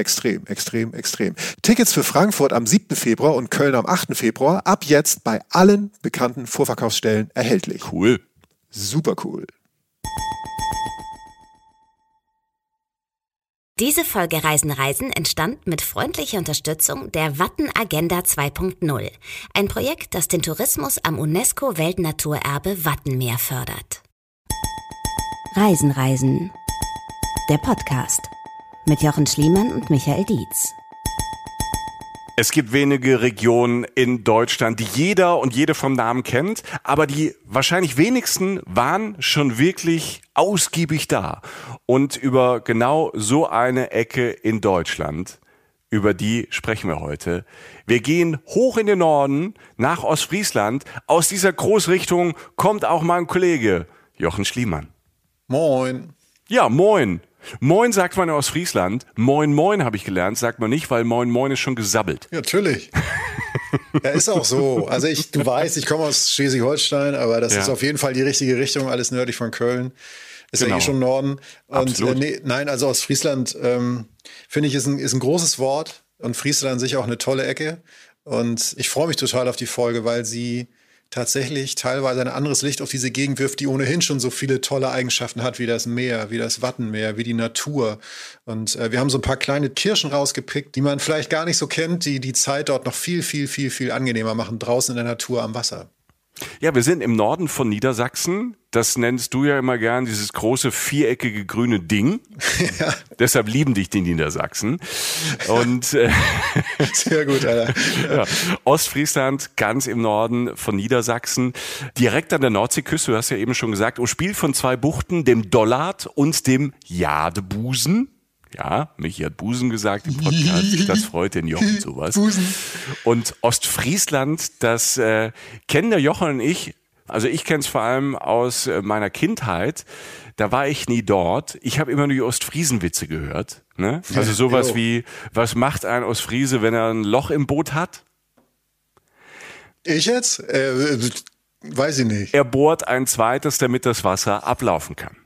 Extrem, extrem, extrem. Tickets für Frankfurt am 7. Februar und Köln am 8. Februar ab jetzt bei allen bekannten Vorverkaufsstellen erhältlich. Cool. Super cool. Diese Folge Reisen Reisen entstand mit freundlicher Unterstützung der Watten Agenda 2.0, ein Projekt, das den Tourismus am UNESCO Weltnaturerbe Wattenmeer fördert. Reisen Reisen. Der Podcast mit Jochen Schliemann und Michael Dietz. Es gibt wenige Regionen in Deutschland, die jeder und jede vom Namen kennt, aber die wahrscheinlich wenigsten waren schon wirklich ausgiebig da. Und über genau so eine Ecke in Deutschland, über die sprechen wir heute. Wir gehen hoch in den Norden, nach Ostfriesland. Aus dieser Großrichtung kommt auch mein Kollege Jochen Schliemann. Moin. Ja, moin. Moin sagt man aus Friesland. Moin Moin habe ich gelernt, sagt man nicht, weil Moin Moin ist schon gesabbelt. Ja, natürlich. ja, ist auch so. Also ich, du weißt, ich komme aus Schleswig-Holstein, aber das ja. ist auf jeden Fall die richtige Richtung, alles nördlich von Köln. Ist genau. ja eh schon Norden. Und äh, nee, nein, also aus Friesland ähm, finde ich ist ein, ist ein großes Wort und Friesland an sich auch eine tolle Ecke. Und ich freue mich total auf die Folge, weil sie tatsächlich teilweise ein anderes Licht auf diese Gegend wirft, die ohnehin schon so viele tolle Eigenschaften hat, wie das Meer, wie das Wattenmeer, wie die Natur. Und äh, wir haben so ein paar kleine Kirschen rausgepickt, die man vielleicht gar nicht so kennt, die die Zeit dort noch viel, viel, viel, viel angenehmer machen, draußen in der Natur am Wasser. Ja, wir sind im Norden von Niedersachsen. Das nennst du ja immer gern, dieses große viereckige grüne Ding. Ja. Deshalb lieben dich die Niedersachsen. Und äh, sehr gut, Alter. Ja. Ostfriesland, ganz im Norden von Niedersachsen, direkt an der Nordseeküste. Du hast ja eben schon gesagt, umspielt von zwei Buchten, dem Dollard und dem Jadebusen. Ja, Michi hat Busen gesagt im Podcast. Das freut den Jochen sowas. Busen. Und Ostfriesland, das äh, kennen der Jochen und ich. Also ich kenne es vor allem aus äh, meiner Kindheit. Da war ich nie dort. Ich habe immer nur die Ostfriesenwitze gehört. Ne? Also sowas wie, was macht ein Ostfriese, wenn er ein Loch im Boot hat? Ich jetzt? Äh, weiß ich nicht. Er bohrt ein zweites, damit das Wasser ablaufen kann.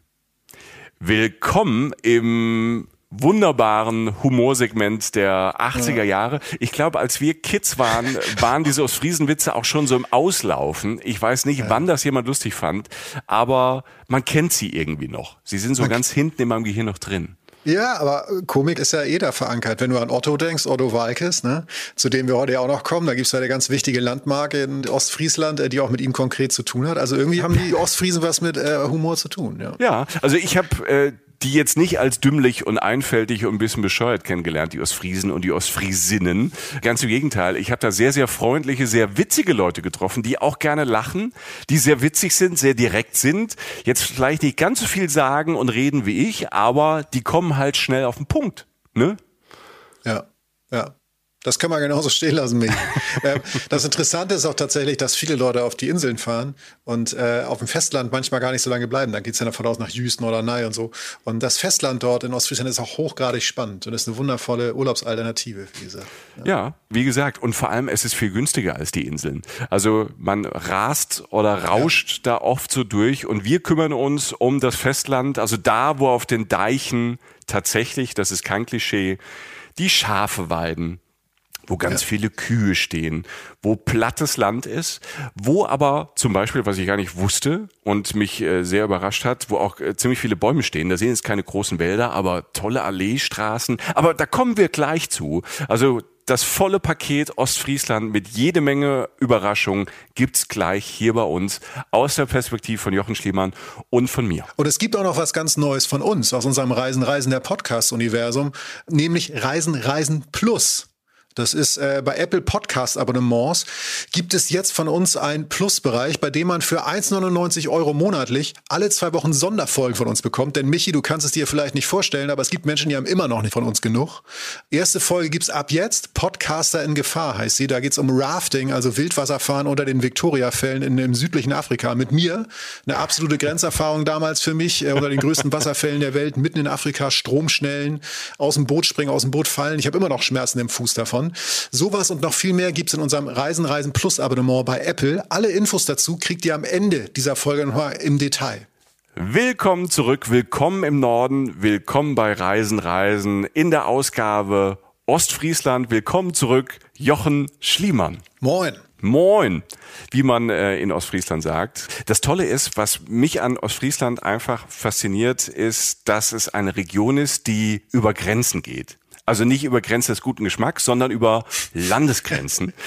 Willkommen im wunderbaren Humorsegment der 80er Jahre. Ich glaube, als wir Kids waren, waren diese Ostfriesenwitze auch schon so im Auslaufen. Ich weiß nicht, ja. wann das jemand lustig fand, aber man kennt sie irgendwie noch. Sie sind so okay. ganz hinten in meinem Gehirn noch drin. Ja, aber Komik ist ja eh da verankert. Wenn du an Otto denkst, Otto Walkes, ne, zu dem wir heute ja auch noch kommen, da gibt's ja eine ganz wichtige Landmarke in Ostfriesland, äh, die auch mit ihm konkret zu tun hat. Also irgendwie haben die Ostfriesen was mit äh, Humor zu tun. Ja, ja also ich habe äh, die jetzt nicht als dümmlich und einfältig und ein bisschen bescheuert kennengelernt, die Ostfriesen und die Ostfriesinnen. Ganz im Gegenteil, ich habe da sehr, sehr freundliche, sehr witzige Leute getroffen, die auch gerne lachen, die sehr witzig sind, sehr direkt sind, jetzt vielleicht nicht ganz so viel sagen und reden wie ich, aber die kommen halt schnell auf den Punkt. Ne? Ja, ja. Das kann man genauso stehen lassen, Michi. Ähm, das Interessante ist auch tatsächlich, dass viele Leute auf die Inseln fahren und äh, auf dem Festland manchmal gar nicht so lange bleiben. Da geht es ja davon aus nach Jüsten oder Ney und so. Und das Festland dort in Ostfriesland ist auch hochgradig spannend und ist eine wundervolle Urlaubsalternative für diese. Ja. ja, wie gesagt, und vor allem es ist viel günstiger als die Inseln. Also man rast oder rauscht ja. da oft so durch und wir kümmern uns um das Festland, also da, wo auf den Deichen tatsächlich, das ist kein Klischee, die Schafe weiden, wo ganz ja. viele Kühe stehen, wo plattes Land ist, wo aber zum Beispiel, was ich gar nicht wusste und mich äh, sehr überrascht hat, wo auch äh, ziemlich viele Bäume stehen. Da sehen jetzt keine großen Wälder, aber tolle Alleestraßen. Aber da kommen wir gleich zu. Also das volle Paket Ostfriesland mit jede Menge Überraschungen gibt's gleich hier bei uns aus der Perspektive von Jochen Schliemann und von mir. Und es gibt auch noch was ganz Neues von uns aus unserem Reisen Reisen der Podcast Universum, nämlich Reisen Reisen Plus. Das ist äh, bei Apple Podcast Abonnements gibt es jetzt von uns einen Plusbereich, bei dem man für 1,99 Euro monatlich alle zwei Wochen Sonderfolgen von uns bekommt. Denn Michi, du kannst es dir vielleicht nicht vorstellen, aber es gibt Menschen, die haben immer noch nicht von uns genug. Erste Folge gibt's ab jetzt. Podcaster in Gefahr heißt sie. Da geht's um Rafting, also Wildwasserfahren unter den Victoria-Fällen in, im südlichen Afrika. Mit mir eine absolute Grenzerfahrung damals für mich äh, unter den größten Wasserfällen der Welt, mitten in Afrika, Stromschnellen, aus dem Boot springen, aus dem Boot fallen. Ich habe immer noch Schmerzen im Fuß davon anschauen. Sowas und noch viel mehr gibt es in unserem Reisen Reisen Plus Abonnement bei Apple. Alle Infos dazu kriegt ihr am Ende dieser Folge nochmal im Detail. Willkommen zurück, willkommen im Norden, willkommen bei Reisen Reisen in der Ausgabe Ostfriesland. Willkommen zurück, Jochen Schliemann. Moin. Moin, wie man äh, in Ostfriesland sagt. Das Tolle ist, was mich an Ostfriesland einfach fasziniert, ist, dass es eine Region ist, die über Grenzen geht. Also nicht über Grenzen des guten Geschmacks, sondern über Landesgrenzen.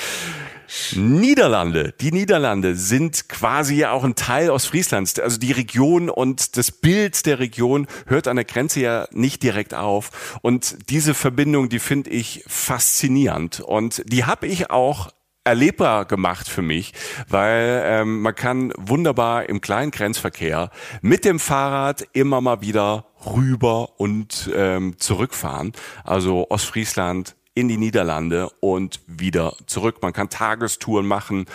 Niederlande. Die Niederlande sind quasi ja auch ein Teil Ostfrieslands. Also die Region und das Bild der Region hört an der Grenze ja nicht direkt auf. Und diese Verbindung, die finde ich faszinierend. Und die habe ich auch erlebbar gemacht für mich, weil ähm, man kann wunderbar im kleinen Grenzverkehr mit dem Fahrrad immer mal wieder rüber und ähm, zurückfahren. Also Ostfriesland in die Niederlande und wieder zurück. Man kann Tagestouren machen.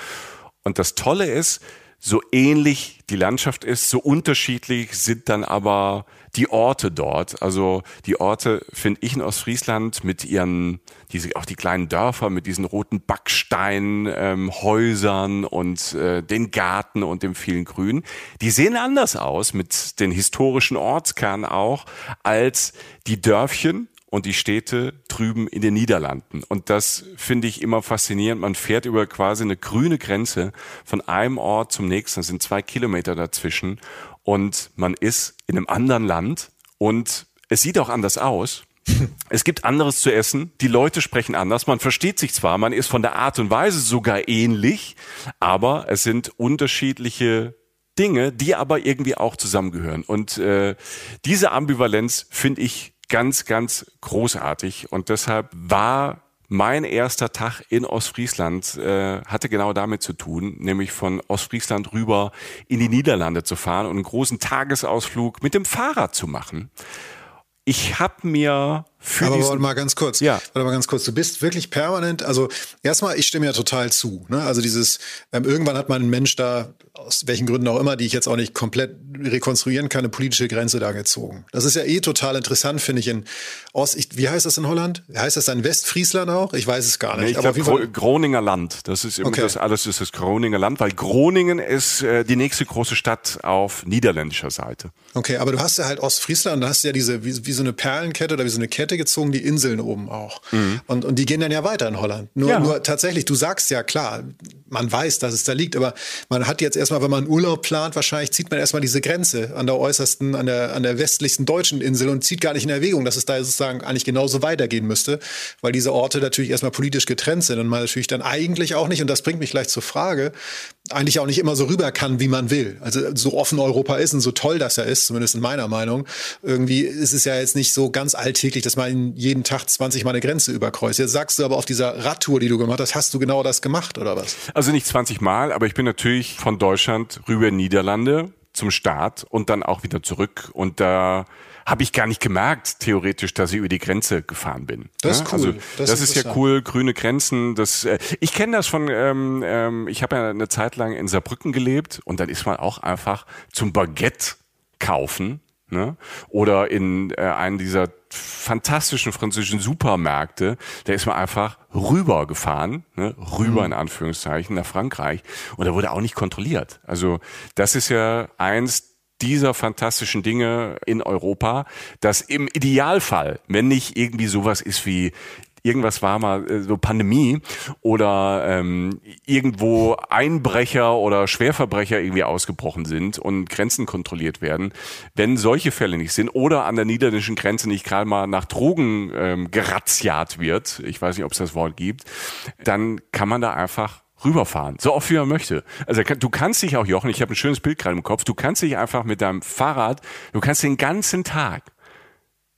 Und das Tolle ist, so ähnlich die Landschaft ist, so unterschiedlich sind dann aber die Orte dort. Also die Orte finde ich in Ostfriesland mit ihren, diese, auch die kleinen Dörfer mit diesen roten Backsteinhäusern ähm, und äh, den Garten und dem vielen Grün, die sehen anders aus mit den historischen Ortskernen auch als die Dörfchen und die Städte drüben in den Niederlanden. Und das finde ich immer faszinierend. Man fährt über quasi eine grüne Grenze von einem Ort zum nächsten. Das sind zwei Kilometer dazwischen. Und man ist in einem anderen Land und es sieht auch anders aus. Es gibt anderes zu essen, die Leute sprechen anders, man versteht sich zwar, man ist von der Art und Weise sogar ähnlich, aber es sind unterschiedliche Dinge, die aber irgendwie auch zusammengehören. Und äh, diese Ambivalenz finde ich ganz, ganz großartig. Und deshalb war mein erster Tag in Ostfriesland äh, hatte genau damit zu tun, nämlich von Ostfriesland rüber in die Niederlande zu fahren und einen großen Tagesausflug mit dem Fahrrad zu machen. Ich habe mir für Aber warte mal ganz kurz. Ja. Warte mal ganz kurz. Du bist wirklich permanent, also erstmal, ich stimme ja total zu. Ne? Also dieses, ähm, irgendwann hat man einen Mensch da, aus welchen Gründen auch immer, die ich jetzt auch nicht komplett rekonstruieren kann, eine politische Grenze da gezogen. Das ist ja eh total interessant, finde ich, in Ost, ich, wie heißt das in Holland? Heißt das dann Westfriesland auch? Ich weiß es gar nicht. Nee, ich glaube Gro Groninger Land. Das ist immer okay. das alles ist das Groninger Land, weil Groningen ist äh, die nächste große Stadt auf niederländischer Seite. Okay, aber du hast ja halt Ostfriesland, da hast du ja diese, wie, wie so eine Perlenkette oder wie so eine Kette gezogen, die Inseln oben auch. Mhm. Und, und die gehen dann ja weiter in Holland. Nur, ja. nur tatsächlich, du sagst ja klar, man weiß, dass es da liegt, aber man hat jetzt erstmal, wenn man Urlaub plant, wahrscheinlich zieht man erstmal diese Grenze an der äußersten, an der, an der westlichsten deutschen Insel und zieht gar nicht in Erwägung, dass es da sozusagen eigentlich genauso weitergehen müsste, weil diese Orte natürlich erstmal politisch getrennt sind und man natürlich dann eigentlich auch nicht, und das bringt mich gleich zur Frage, eigentlich auch nicht immer so rüber kann, wie man will. Also so offen Europa ist und so toll das ja ist, zumindest in meiner Meinung, irgendwie ist es ja jetzt nicht so ganz alltäglich, dass man jeden Tag 20 Mal eine Grenze überkreuzt. Jetzt sagst du aber auf dieser Radtour, die du gemacht hast, hast du genau das gemacht oder was? Also nicht 20 Mal, aber ich bin natürlich von Deutschland rüber in Niederlande zum Start und dann auch wieder zurück und da habe ich gar nicht gemerkt, theoretisch, dass ich über die Grenze gefahren bin. Das ist cool. Also, das, das ist ja cool, grüne Grenzen. Das, äh, ich kenne das von, ähm, ähm, ich habe ja eine Zeit lang in Saarbrücken gelebt und dann ist man auch einfach zum Baguette kaufen ne? oder in äh, einen dieser fantastischen französischen Supermärkte, da ist man einfach rüber gefahren, ne? rüber mhm. in Anführungszeichen nach Frankreich und da wurde auch nicht kontrolliert. Also das ist ja eins dieser fantastischen Dinge in Europa, dass im Idealfall, wenn nicht irgendwie sowas ist wie irgendwas war mal äh, so Pandemie oder ähm, irgendwo Einbrecher oder Schwerverbrecher irgendwie ausgebrochen sind und Grenzen kontrolliert werden, wenn solche Fälle nicht sind oder an der niederländischen Grenze nicht gerade mal nach Drogen ähm, gerazziat wird, ich weiß nicht, ob es das Wort gibt, dann kann man da einfach rüberfahren, so oft wie man möchte. Also du kannst dich auch, Jochen, ich habe ein schönes Bild gerade im Kopf, du kannst dich einfach mit deinem Fahrrad, du kannst den ganzen Tag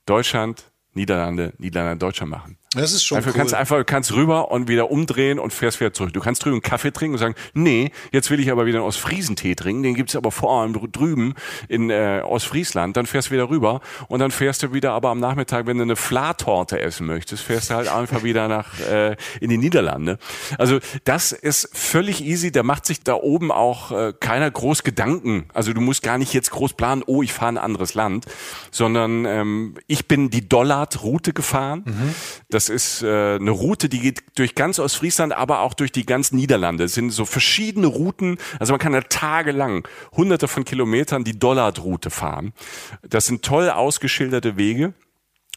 Deutschland, Niederlande, Niederlande, Deutschland machen. Das ist schon Dafür cool. kannst du einfach kannst rüber und wieder umdrehen und fährst wieder zurück. Du kannst drüben einen Kaffee trinken und sagen, nee, jetzt will ich aber wieder einen Ostfriesentee trinken. Den gibt's aber vor allem drüben in äh, Ostfriesland. Dann fährst du wieder rüber und dann fährst du wieder aber am Nachmittag, wenn du eine Flatorte essen möchtest, fährst du halt einfach wieder nach äh, in die Niederlande. Also das ist völlig easy. Da macht sich da oben auch äh, keiner groß Gedanken. Also du musst gar nicht jetzt groß planen, oh, ich fahre ein anderes Land, sondern ähm, ich bin die Dollard-Route gefahren. Mhm. Das ist äh, eine Route, die geht durch ganz Ostfriesland, aber auch durch die ganzen Niederlande. Es sind so verschiedene Routen. Also man kann da tagelang hunderte von Kilometern die Dollard-Route fahren. Das sind toll ausgeschilderte Wege.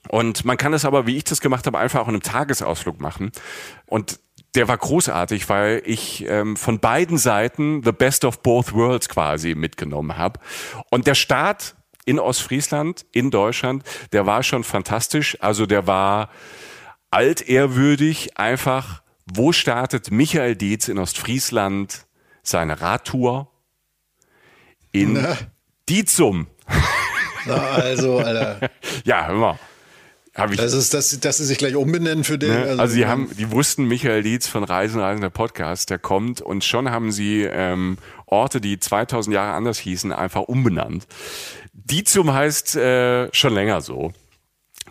Und man kann das aber, wie ich das gemacht habe, einfach auch in einem Tagesausflug machen. Und der war großartig, weil ich ähm, von beiden Seiten the best of both worlds quasi mitgenommen habe. Und der Start in Ostfriesland, in Deutschland, der war schon fantastisch. Also der war altehrwürdig einfach, wo startet Michael Dietz in Ostfriesland seine Radtour? In Na. Dietzum. Na also, Alter. ja, hör mal. Hab ich, das ist, dass, dass sie sich gleich umbenennen für den. Ne? Also, also die haben, die wussten Michael Dietz von Reisen, Reisen der Podcast, der kommt und schon haben sie ähm, Orte, die 2000 Jahre anders hießen, einfach umbenannt. Dietzum heißt äh, schon länger so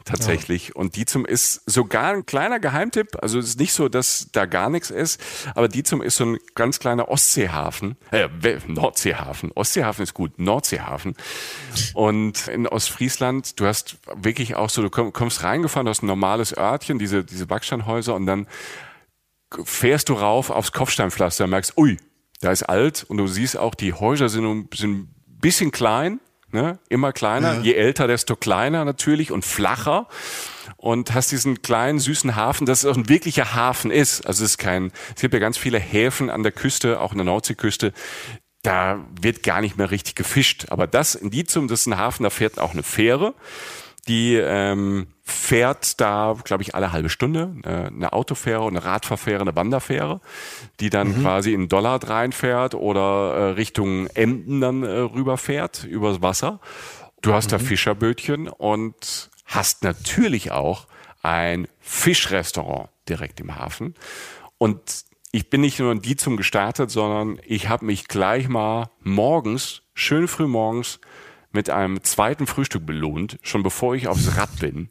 tatsächlich. Ja. Und Dizum ist sogar ein kleiner Geheimtipp. Also es ist nicht so, dass da gar nichts ist, aber Dizum ist so ein ganz kleiner Ostseehafen, äh, Nordseehafen. Ostseehafen ist gut, Nordseehafen. Und in Ostfriesland, du hast wirklich auch so, du kommst reingefahren, du hast ein normales Örtchen, diese, diese Backsteinhäuser und dann fährst du rauf aufs Kopfsteinpflaster und merkst, ui, da ist alt und du siehst auch, die Häuser sind, sind ein bisschen klein, Ne? Immer kleiner, ja. je älter, desto kleiner natürlich und flacher. Und hast diesen kleinen, süßen Hafen, das auch ein wirklicher Hafen ist. Also es ist kein, es gibt ja ganz viele Häfen an der Küste, auch in der Nordseeküste, da wird gar nicht mehr richtig gefischt. Aber das in Dizum, das ist ein Hafen, da fährt auch eine Fähre die ähm, fährt da, glaube ich, alle halbe Stunde äh, eine Autofähre, eine Radfahrfähre, eine Wanderfähre, die dann mhm. quasi in Dollard reinfährt oder äh, Richtung Emden dann äh, rüberfährt übers Wasser. Du hast mhm. da Fischerbötchen und hast natürlich auch ein Fischrestaurant direkt im Hafen. Und ich bin nicht nur in die zum gestartet, sondern ich habe mich gleich mal morgens, schön früh morgens, mit einem zweiten Frühstück belohnt, schon bevor ich aufs Rad bin.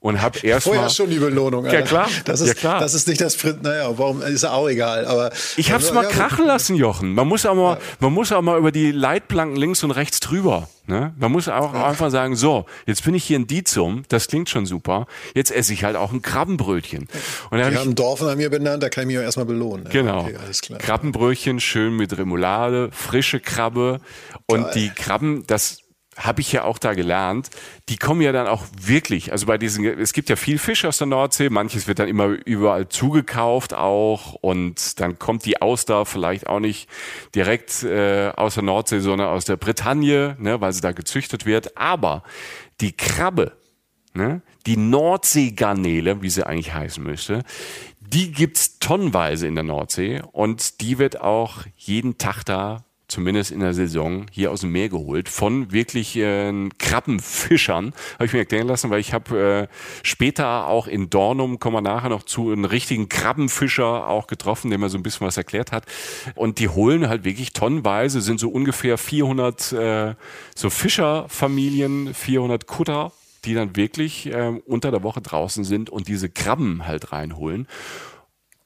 Und habe erst Vorher mal, schon die Belohnung. Alter. Ja klar, das ist, ja klar. Das ist nicht das Print. Naja, warum ist ja auch egal. Aber ich habe es mal ja, krachen lassen, Jochen. Man muss auch mal, ja. man muss auch mal über die Leitplanken links und rechts drüber. Ne? Man muss auch ja. einfach sagen, so, jetzt bin ich hier in Dizum, das klingt schon super. Jetzt esse ich halt auch ein Krabbenbrötchen. Und die hab haben Dorf nach mir benannt, da kann ich mich auch erstmal belohnen. Genau. Okay, alles klar. Krabbenbrötchen schön mit Remoulade, frische Krabbe und Geil. die Krabben, das habe ich ja auch da gelernt, die kommen ja dann auch wirklich, also bei diesen, es gibt ja viel Fisch aus der Nordsee, manches wird dann immer überall zugekauft auch und dann kommt die Auster vielleicht auch nicht direkt äh, aus der Nordsee, sondern aus der Bretagne, ne, weil sie da gezüchtet wird. Aber die Krabbe, ne, die Nordseegarnele, wie sie eigentlich heißen müsste, die gibt's tonnenweise in der Nordsee und die wird auch jeden Tag da zumindest in der Saison, hier aus dem Meer geholt von wirklich äh, Krabbenfischern, habe ich mir erklären lassen, weil ich habe äh, später auch in Dornum, kommen wir nachher noch zu, einen richtigen Krabbenfischer auch getroffen, der mir so ein bisschen was erklärt hat. Und die holen halt wirklich tonnenweise, sind so ungefähr 400 äh, so Fischerfamilien, 400 Kutter, die dann wirklich äh, unter der Woche draußen sind und diese Krabben halt reinholen.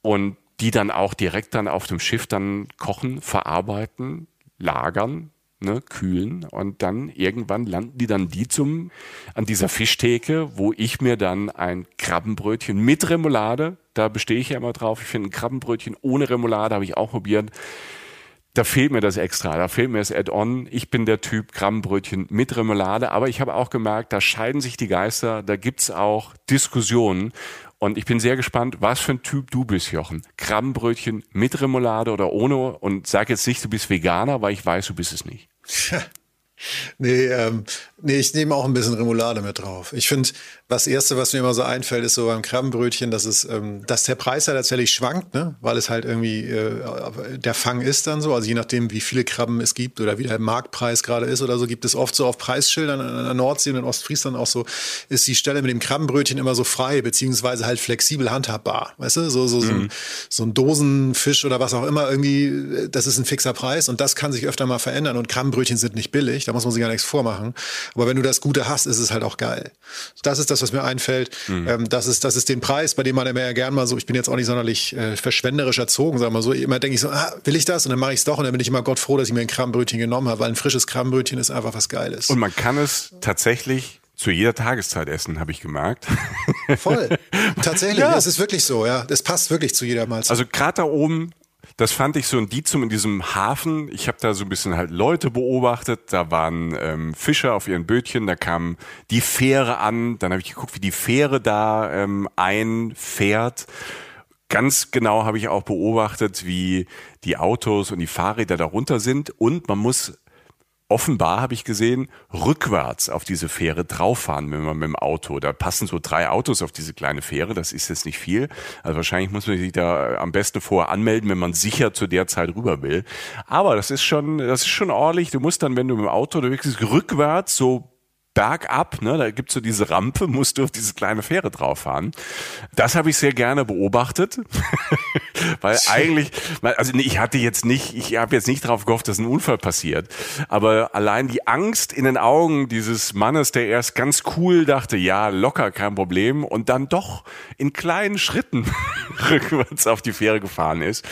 Und die dann auch direkt dann auf dem Schiff dann kochen, verarbeiten, lagern, ne, kühlen und dann irgendwann landen die dann die zum an dieser Fischtheke, wo ich mir dann ein Krabbenbrötchen mit Remoulade, da bestehe ich ja immer drauf, ich finde ein Krabbenbrötchen ohne Remoulade habe ich auch probiert. Da fehlt mir das extra, da fehlt mir das Add-on. Ich bin der Typ Krabbenbrötchen mit Remoulade, aber ich habe auch gemerkt, da scheiden sich die Geister, da gibt's auch Diskussionen Und ich bin sehr gespannt, was für ein Typ du bist, Jochen. Krabbenbrötchen mit Remoulade oder ohne? Und sag jetzt nicht, du bist Veganer, weil ich weiß, du bist es nicht. nee, ähm, nee, ich nehme auch ein bisschen Remoulade mit drauf. Ich finde, das Erste, was mir immer so einfällt, ist so beim Krabbenbrötchen, dass es, ähm, dass der Preis ja tatsächlich schwankt, ne? weil es halt irgendwie äh, der Fang ist dann so. Also je nachdem, wie viele Krabben es gibt oder wie der Marktpreis gerade ist oder so, gibt es oft so auf Preisschildern an der Nordsee und in Ostfriesland auch so, ist die Stelle mit dem Krabbenbrötchen immer so frei, beziehungsweise halt flexibel handhabbar. Weißt du, so, so, so, mhm. ein, so ein Dosenfisch oder was auch immer, irgendwie, das ist ein fixer Preis und das kann sich öfter mal verändern und Krabbenbrötchen sind nicht billig, da muss man sich gar nichts vormachen. Aber wenn du das Gute hast, ist es halt auch geil. Das ist das, was mir einfällt. Mhm. Ähm, das, ist, das ist den Preis, bei dem man immer ja gern mal so, ich bin jetzt auch nicht sonderlich äh, verschwenderisch erzogen, sagen wir so, immer denke ich so, ah, will ich das? Und dann mache ich es doch und dann bin ich immer Gott froh, dass ich mir ein Krabbenbrötchen genommen habe, weil ein frisches Krabbenbrötchen ist einfach was Geiles. Und man kann es tatsächlich zu jeder Tageszeit essen, habe ich gemerkt. Voll. Tatsächlich, ja. es ist wirklich so, ja. Es passt wirklich zu jeder Mahlzeit. Also gerade da oben das fand ich so ein Dizum in diesem Hafen. Ich habe da so ein bisschen halt Leute beobachtet. Da waren ähm, Fischer auf ihren Bötchen, da kam die Fähre an. Dann habe ich geguckt, wie die Fähre da ähm, einfährt. Ganz genau habe ich auch beobachtet, wie die Autos und die Fahrräder darunter sind. Und man muss offenbar, habe ich gesehen, rückwärts auf diese Fähre drauffahren, wenn man mit dem Auto. Da passen so drei Autos auf diese kleine Fähre, das ist jetzt nicht viel. Also wahrscheinlich muss man sich da am besten vorher anmelden, wenn man sicher zu der Zeit rüber will. Aber das ist schon, das ist schon ordentlich. Du musst dann, wenn du mit dem Auto unterwegs bist, rückwärts so bergab, ne, da gibt's so diese Rampe, musst du auf diese kleine Fähre drauf fahren. Das habe ich sehr gerne beobachtet, weil eigentlich, also ich hatte jetzt nicht, ich habe jetzt nicht darauf gehofft, dass ein Unfall passiert, aber allein die Angst in den Augen dieses Mannes, der erst ganz cool dachte, ja, locker, kein Problem, und dann doch in kleinen Schritten rückwärts auf die Fähre gefahren ist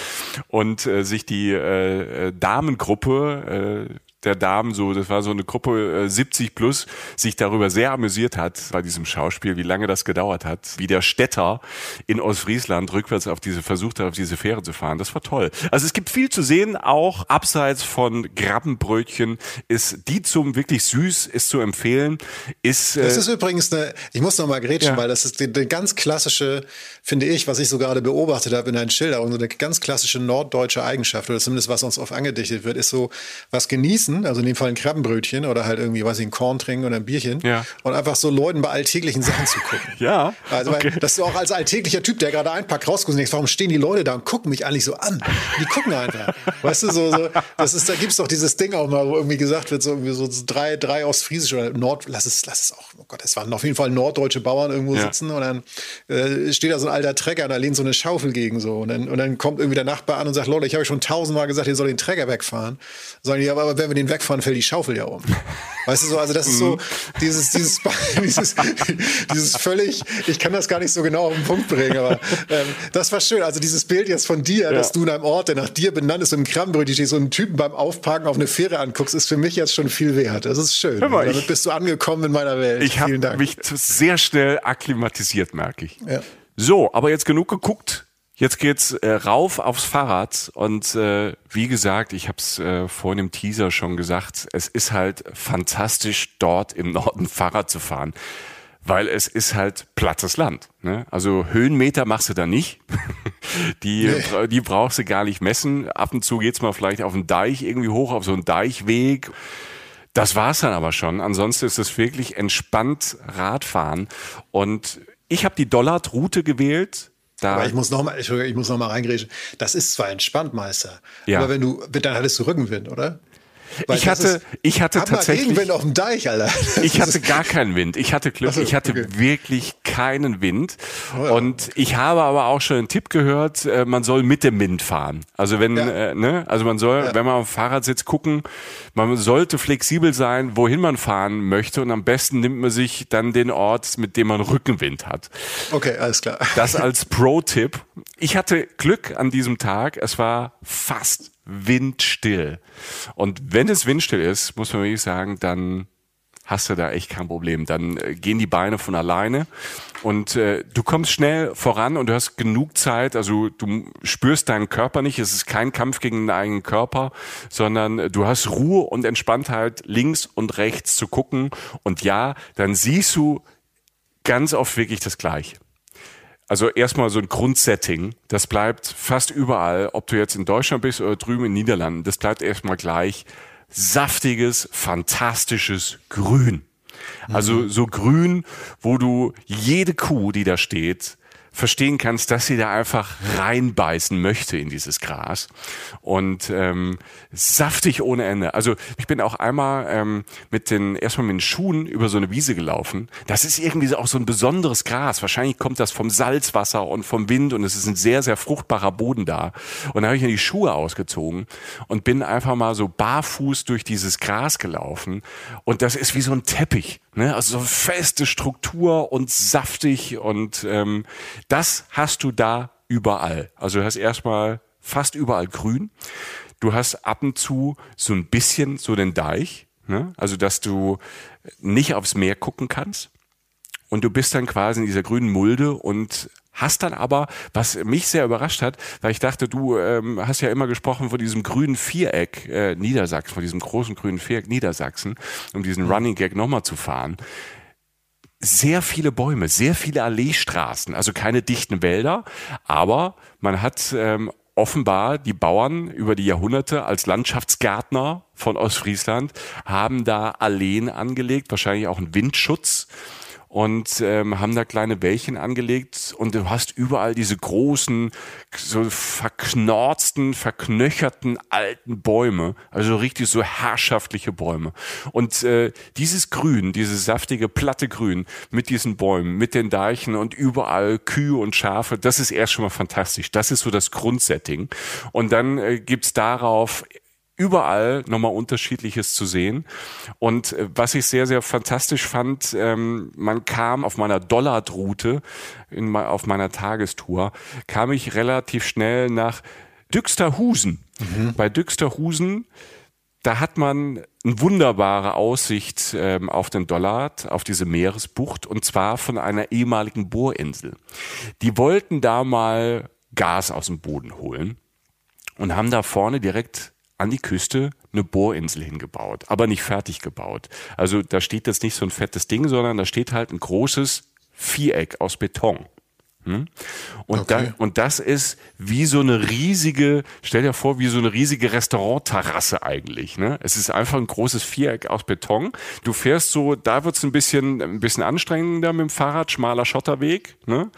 und äh, sich die äh, äh Damengruppe äh, der Damen so, das war so eine Gruppe äh, 70 plus, sich darüber sehr amüsiert hat bei diesem Schauspiel, wie lange das gedauert hat, wie der Städter in Ostfriesland rückwärts auf diese versucht hat, auf diese Fähre zu fahren. Das war toll. Also es gibt viel zu sehen, auch abseits von Grabbenbrötchen ist die zum wirklich süß, ist zu empfehlen. Ist, äh, das ist übrigens eine, ich muss noch mal grätschen, ja. weil das ist eine ganz klassische, finde ich, was ich so gerade beobachtet habe in deinen Schilderungen, so eine ganz klassische norddeutsche Eigenschaft oder zumindest was uns oft angedichtet wird, ist so was genießen essen, also in dem Fall ein Krabbenbrötchen oder halt irgendwie, weiß ich, ein Korn trinken oder ein Bierchen ja. und einfach so Leuten bei alltäglichen Sachen zu gucken. ja. Also, okay. weil, dass du auch als alltäglicher Typ, der gerade einpackt, rausguckst denkst, warum stehen die Leute da und gucken mich eigentlich so an? Die gucken einfach. weißt du, so, so das ist, da gibt's doch dieses Ding auch mal, wo irgendwie gesagt wird, so irgendwie so drei, drei ostfriesische oder Nord, lass es, lass es auch, oh Gott, es waren auf jeden Fall norddeutsche Bauern irgendwo ja. sitzen und dann äh, steht da so ein alter Trecker und da lehnt so eine Schaufel gegen so und dann, und dann kommt irgendwie der Nachbar an und sagt, Leute, ich habe schon tausendmal gesagt, ihr soll den Trecker wegfahren. Sagen die, aber wenn wir den wegfahren, fällt die Schaufel ja um. Weißt du so, also das ist so mhm. dieses, dieses, dieses, dieses völlig, ich kann das gar nicht so genau auf den Punkt bringen, aber ähm, das war schön. Also dieses Bild jetzt von dir, ja. dass du in einem Ort, der nach dir benannt ist, im Krabbenbrötchen stehst, so einen Typen beim Aufparken auf eine Fähre anguckst, ist für mich jetzt schon viel wert. Das ist schön. Mal, Damit ich, bist du angekommen in meiner Welt. Ich habe mich sehr schnell akklimatisiert, merke ich. Ja. So, aber jetzt genug geguckt. Jetzt geht's äh, rauf aufs Fahrrad und äh, wie gesagt, ich habe es äh, vorhin im Teaser schon gesagt, es ist halt fantastisch dort im Norden Fahrrad zu fahren, weil es ist halt plattes Land. Ne? Also Höhenmeter machst du da nicht, die nee. die brauchst du gar nicht messen. Ab und zu geht's mal vielleicht auf einen Deich irgendwie hoch auf so einen Deichweg. Das war's dann aber schon. Ansonsten ist es wirklich entspannt Radfahren und ich habe die Dollard-Route gewählt da aber ich muss noch mal, ich, ich muss noch mal reingrätschen. Das ist zwar entspannt, Meister, ja. aber wenn du, dann hattest du Rückenwind, oder? Weil ich hatte, ich hatte tatsächlich Gegenwind auf dem Deich, Alter. ich hatte gar keinen Wind. Ich hatte Glück. So, ich hatte okay. wirklich keinen Wind. Oh ja. Und ich habe aber auch schon einen Tipp gehört, äh, man soll mit dem Wind fahren. Also wenn, ja. äh, ne, also man soll, ja. wenn man auf dem Fahrrad sitzt, gucken. Man sollte flexibel sein, wohin man fahren möchte. Und am besten nimmt man sich dann den Ort, mit dem man Rückenwind hat. Okay, alles klar. Das als Pro-Tipp. Ich hatte Glück an diesem Tag. Es war fast windstill. Und wenn es windstill ist, muss man wirklich sagen, dann hast du da echt kein Problem. Dann äh, gehen die Beine von alleine und äh, du kommst schnell voran und du hast genug Zeit. Also du spürst deinen Körper nicht. Es ist kein Kampf gegen deinen eigenen Körper, sondern du hast Ruhe und Entspanntheit, links und rechts zu gucken. Und ja, dann siehst du ganz oft wirklich das Gleiche. Also erstmal so ein Grundsetting, das bleibt fast überall, ob du jetzt in Deutschland bist oder drüben in den Niederlanden, das bleibt erstmal gleich. Saftiges, fantastisches Grün. Also mhm. so grün, wo du jede Kuh, die da steht, verstehen kannst, dass sie da einfach reinbeißen möchte in dieses Gras. Und ähm, saftig ohne Ende. Also ich bin auch einmal ähm, mit den erstmal mit den Schuhen über so eine Wiese gelaufen. Das ist irgendwie auch so ein besonderes Gras. Wahrscheinlich kommt das vom Salzwasser und vom Wind und es ist ein sehr, sehr fruchtbarer Boden da. Und da habe ich mir die Schuhe ausgezogen und bin einfach mal so barfuß durch dieses Gras gelaufen. Und das ist wie so ein Teppich. Ne? Also so feste Struktur und saftig und ähm, das hast du da überall. Also du hast erstmal fast überall grün. Du hast ab und zu so ein bisschen so den Deich, ne? also dass du nicht aufs Meer gucken kannst. Und du bist dann quasi in dieser grünen Mulde und hast dann aber, was mich sehr überrascht hat, weil ich dachte, du ähm, hast ja immer gesprochen von diesem grünen Viereck äh, Niedersachsen, von diesem großen grünen Viereck Niedersachsen, um diesen. Running Gag nochmal zu fahren. Sehr viele Bäume, sehr viele Alleestraßen, also keine dichten Wälder, aber man hat ähm, offenbar die Bauern über die Jahrhunderte als Landschaftsgärtner von Ostfriesland haben da Alleen angelegt, wahrscheinlich auch einen Windschutz und ähm, haben da kleine Bällchen angelegt und du hast überall diese großen, so verknorzten, verknöcherten alten Bäume, also richtig so herrschaftliche Bäume. Und äh, dieses Grün, dieses saftige, platte Grün mit diesen Bäumen, mit den Deichen und überall Kühe und Schafe, das ist erst schon mal fantastisch. Das ist so das Grundsetting. Und dann äh, gibt's darauf überall nochmal unterschiedliches zu sehen. Und äh, was ich sehr, sehr fantastisch fand, ähm, man kam auf meiner Dollard-Route, in, auf meiner Tagestour, kam ich relativ schnell nach Düxterhusen. Mhm. Bei Düxterhusen, da hat man eine wunderbare Aussicht ähm, auf den Dollard, auf diese Meeresbucht, und zwar von einer ehemaligen Bohrinsel. Die wollten da mal Gas aus dem Boden holen und haben da vorne direkt an die Küste eine Bohrinsel hingebaut, aber nicht fertig gebaut. Also da steht jetzt nicht so ein fettes Ding, sondern da steht halt ein großes Viereck aus Beton. Hm? Und, okay. da, und das ist wie so eine riesige, stell dir vor, wie so eine riesige Restaurantterrasse eigentlich. Ne? Es ist einfach ein großes Viereck aus Beton. Du fährst so, da wird's ein bisschen, ein bisschen anstrengender mit dem Fahrrad, schmaler Schotterweg. Ne?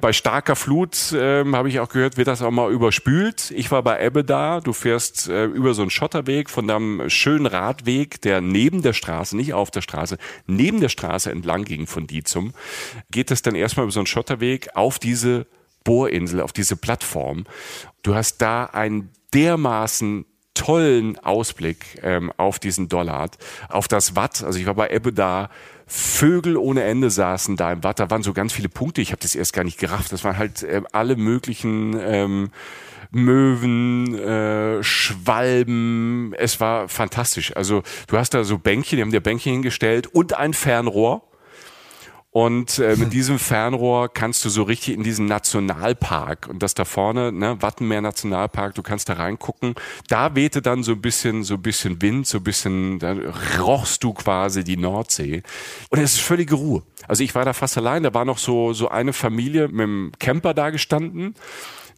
Bei starker Flut ähm, habe ich auch gehört, wird das auch mal überspült. Ich war bei Ebbe da. Du fährst äh, über so einen Schotterweg von deinem schönen Radweg, der neben der Straße, nicht auf der Straße, neben der Straße entlang ging von Dizum. Geht es dann erstmal über so einen Schotterweg auf diese Bohrinsel, auf diese Plattform. Du hast da einen dermaßen tollen Ausblick ähm, auf diesen Dollard, auf das Watt. Also ich war bei Ebbe da, Vögel ohne Ende saßen da im Watt. Da waren so ganz viele Punkte. Ich habe das erst gar nicht gerafft. Das waren halt äh, alle möglichen ähm, Möwen, äh, Schwalben. Es war fantastisch. Also du hast da so Bänkchen, die haben dir Bänkchen hingestellt und ein Fernrohr. Und äh, mit diesem Fernrohr kannst du so richtig in diesen Nationalpark und das da vorne, ne, Wattenmeer Nationalpark, du kannst da reingucken. Da wehte dann so ein bisschen, so ein bisschen Wind, so ein bisschen, da rochst du quasi die Nordsee. Und es ist völlige Ruhe. Also ich war da fast allein, da war noch so, so eine Familie mit dem Camper da gestanden.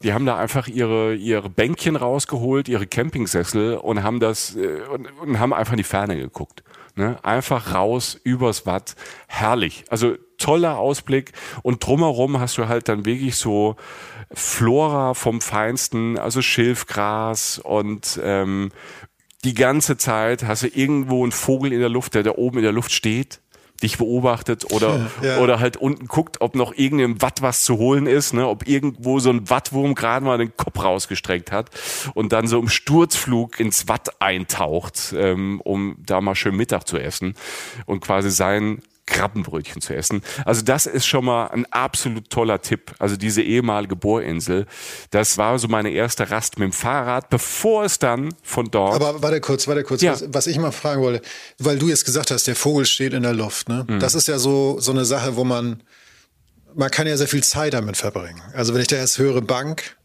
Die haben da einfach ihre, ihre Bänkchen rausgeholt, ihre Campingsessel und haben das, äh, und, und haben einfach in die Ferne geguckt. Ne? Einfach raus übers Watt. Herrlich. Also toller Ausblick. Und drumherum hast du halt dann wirklich so Flora vom Feinsten, also Schilfgras und ähm, die ganze Zeit hast du irgendwo einen Vogel in der Luft, der da oben in der Luft steht dich beobachtet oder, ja. oder halt unten guckt, ob noch irgendeinem Watt was zu holen ist, ne? ob irgendwo so ein Wattwurm gerade mal den Kopf rausgestreckt hat und dann so im Sturzflug ins Watt eintaucht, ähm, um da mal schön Mittag zu essen und quasi sein Krabbenbrötchen zu essen. Also das ist schon mal ein absolut toller Tipp. Also diese ehemalige Bohrinsel, das war so meine erste Rast mit dem Fahrrad, bevor es dann von dort. Aber warte kurz, warte kurz, ja. was, was, ich mal fragen wollte, weil du jetzt gesagt hast, der Vogel steht in der Luft. Ne? Mhm. Das ist ja so so eine Sache, wo man man kann ja sehr viel Zeit damit verbringen. Also wenn ich da erst höre Bank,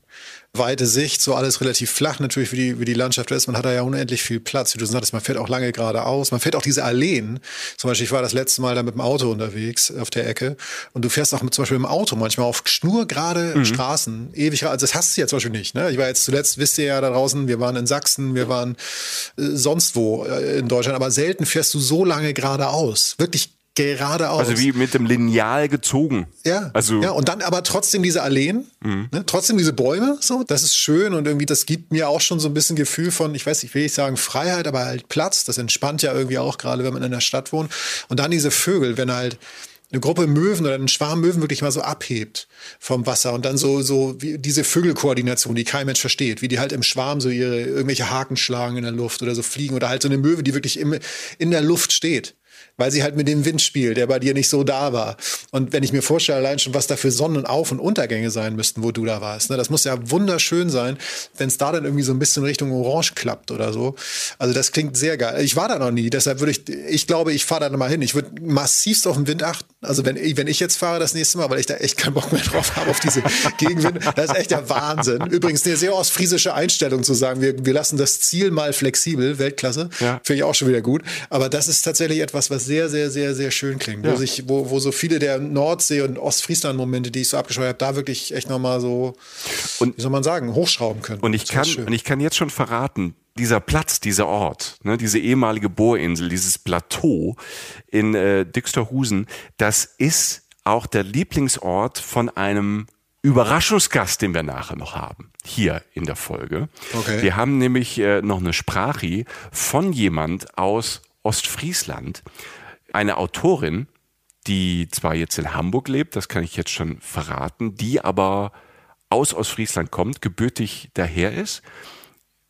weite Sicht, so alles relativ flach natürlich, wie die, wie die Landschaft ist. Man hat da ja unendlich viel Platz. Wie du sagtest, man fährt auch lange geradeaus. Man fährt auch diese Alleen. Zum Beispiel, ich war das letzte Mal da mit dem Auto unterwegs auf der Ecke und du fährst auch mit, zum Beispiel im Auto manchmal auf schnurgerade mhm. Straßen, ewig, also das hast du ja zum Beispiel nicht. Ne? Ich war jetzt zuletzt, wisst ihr ja da draußen, wir waren in Sachsen, wir waren äh, sonst wo äh, in Deutschland, aber selten fährst du so lange geradeaus. Wirklich geradeaus. Also wie mit dem Lineal gezogen. Ja. Also ja, und dann aber trotzdem diese Alleen, mhm. ne, trotzdem diese Bäume, so, das ist schön und irgendwie, das gibt mir auch schon so ein bisschen Gefühl von, ich weiß, ich will nicht sagen Freiheit, aber halt Platz. Das entspannt ja irgendwie auch gerade, wenn man in der Stadt wohnt. Und dann diese Vögel, wenn halt eine Gruppe Möwen oder ein Schwarm Möwen wirklich mal so abhebt vom Wasser und dann so, so wie diese Vögelkoordination, die kein Mensch versteht, wie die halt im Schwarm so ihre irgendwelche Haken schlagen in der Luft oder so fliegen oder halt so eine Möwe, die wirklich im, in der Luft steht weil sie halt mit dem Wind spielt, der bei dir nicht so da war. Und wenn ich mir vorstelle, allein schon, was da für Sonnenauf- und Untergänge sein müssten, wo du da warst, ne, das muss ja wunderschön sein, wenn es da dann irgendwie so ein bisschen Richtung Orange klappt oder so. Also das klingt sehr geil. Ich war da noch nie, deshalb würde ich, ich glaube, ich fahre da mal hin. Ich würde massivst auf den Wind achten. Also wenn, wenn ich jetzt fahre das nächste Mal, weil ich da echt keinen Bock mehr drauf habe, auf diese Gegenwind, das ist echt der Wahnsinn. Übrigens eine sehr ostfriesische Einstellung zu sagen, wir, wir lassen das Ziel mal flexibel, Weltklasse, ja. finde ich auch schon wieder gut. Aber das ist tatsächlich etwas, was sehr, sehr, sehr, sehr schön klingt. Ja. Wo, sich, wo, wo so viele der Nordsee- und Ostfriesland-Momente, die ich so abgeschaut habe, da wirklich echt nochmal so, und, wie soll man sagen, hochschrauben können. Und ich, kann, und ich kann jetzt schon verraten, dieser Platz, dieser Ort, ne, diese ehemalige Bohrinsel, dieses Plateau in äh, Dixterhusen, das ist auch der Lieblingsort von einem Überraschungsgast, den wir nachher noch haben, hier in der Folge. Okay. Wir haben nämlich äh, noch eine Sprache von jemand aus Ostfriesland, eine Autorin, die zwar jetzt in Hamburg lebt, das kann ich jetzt schon verraten, die aber aus Ostfriesland kommt, gebürtig daher ist.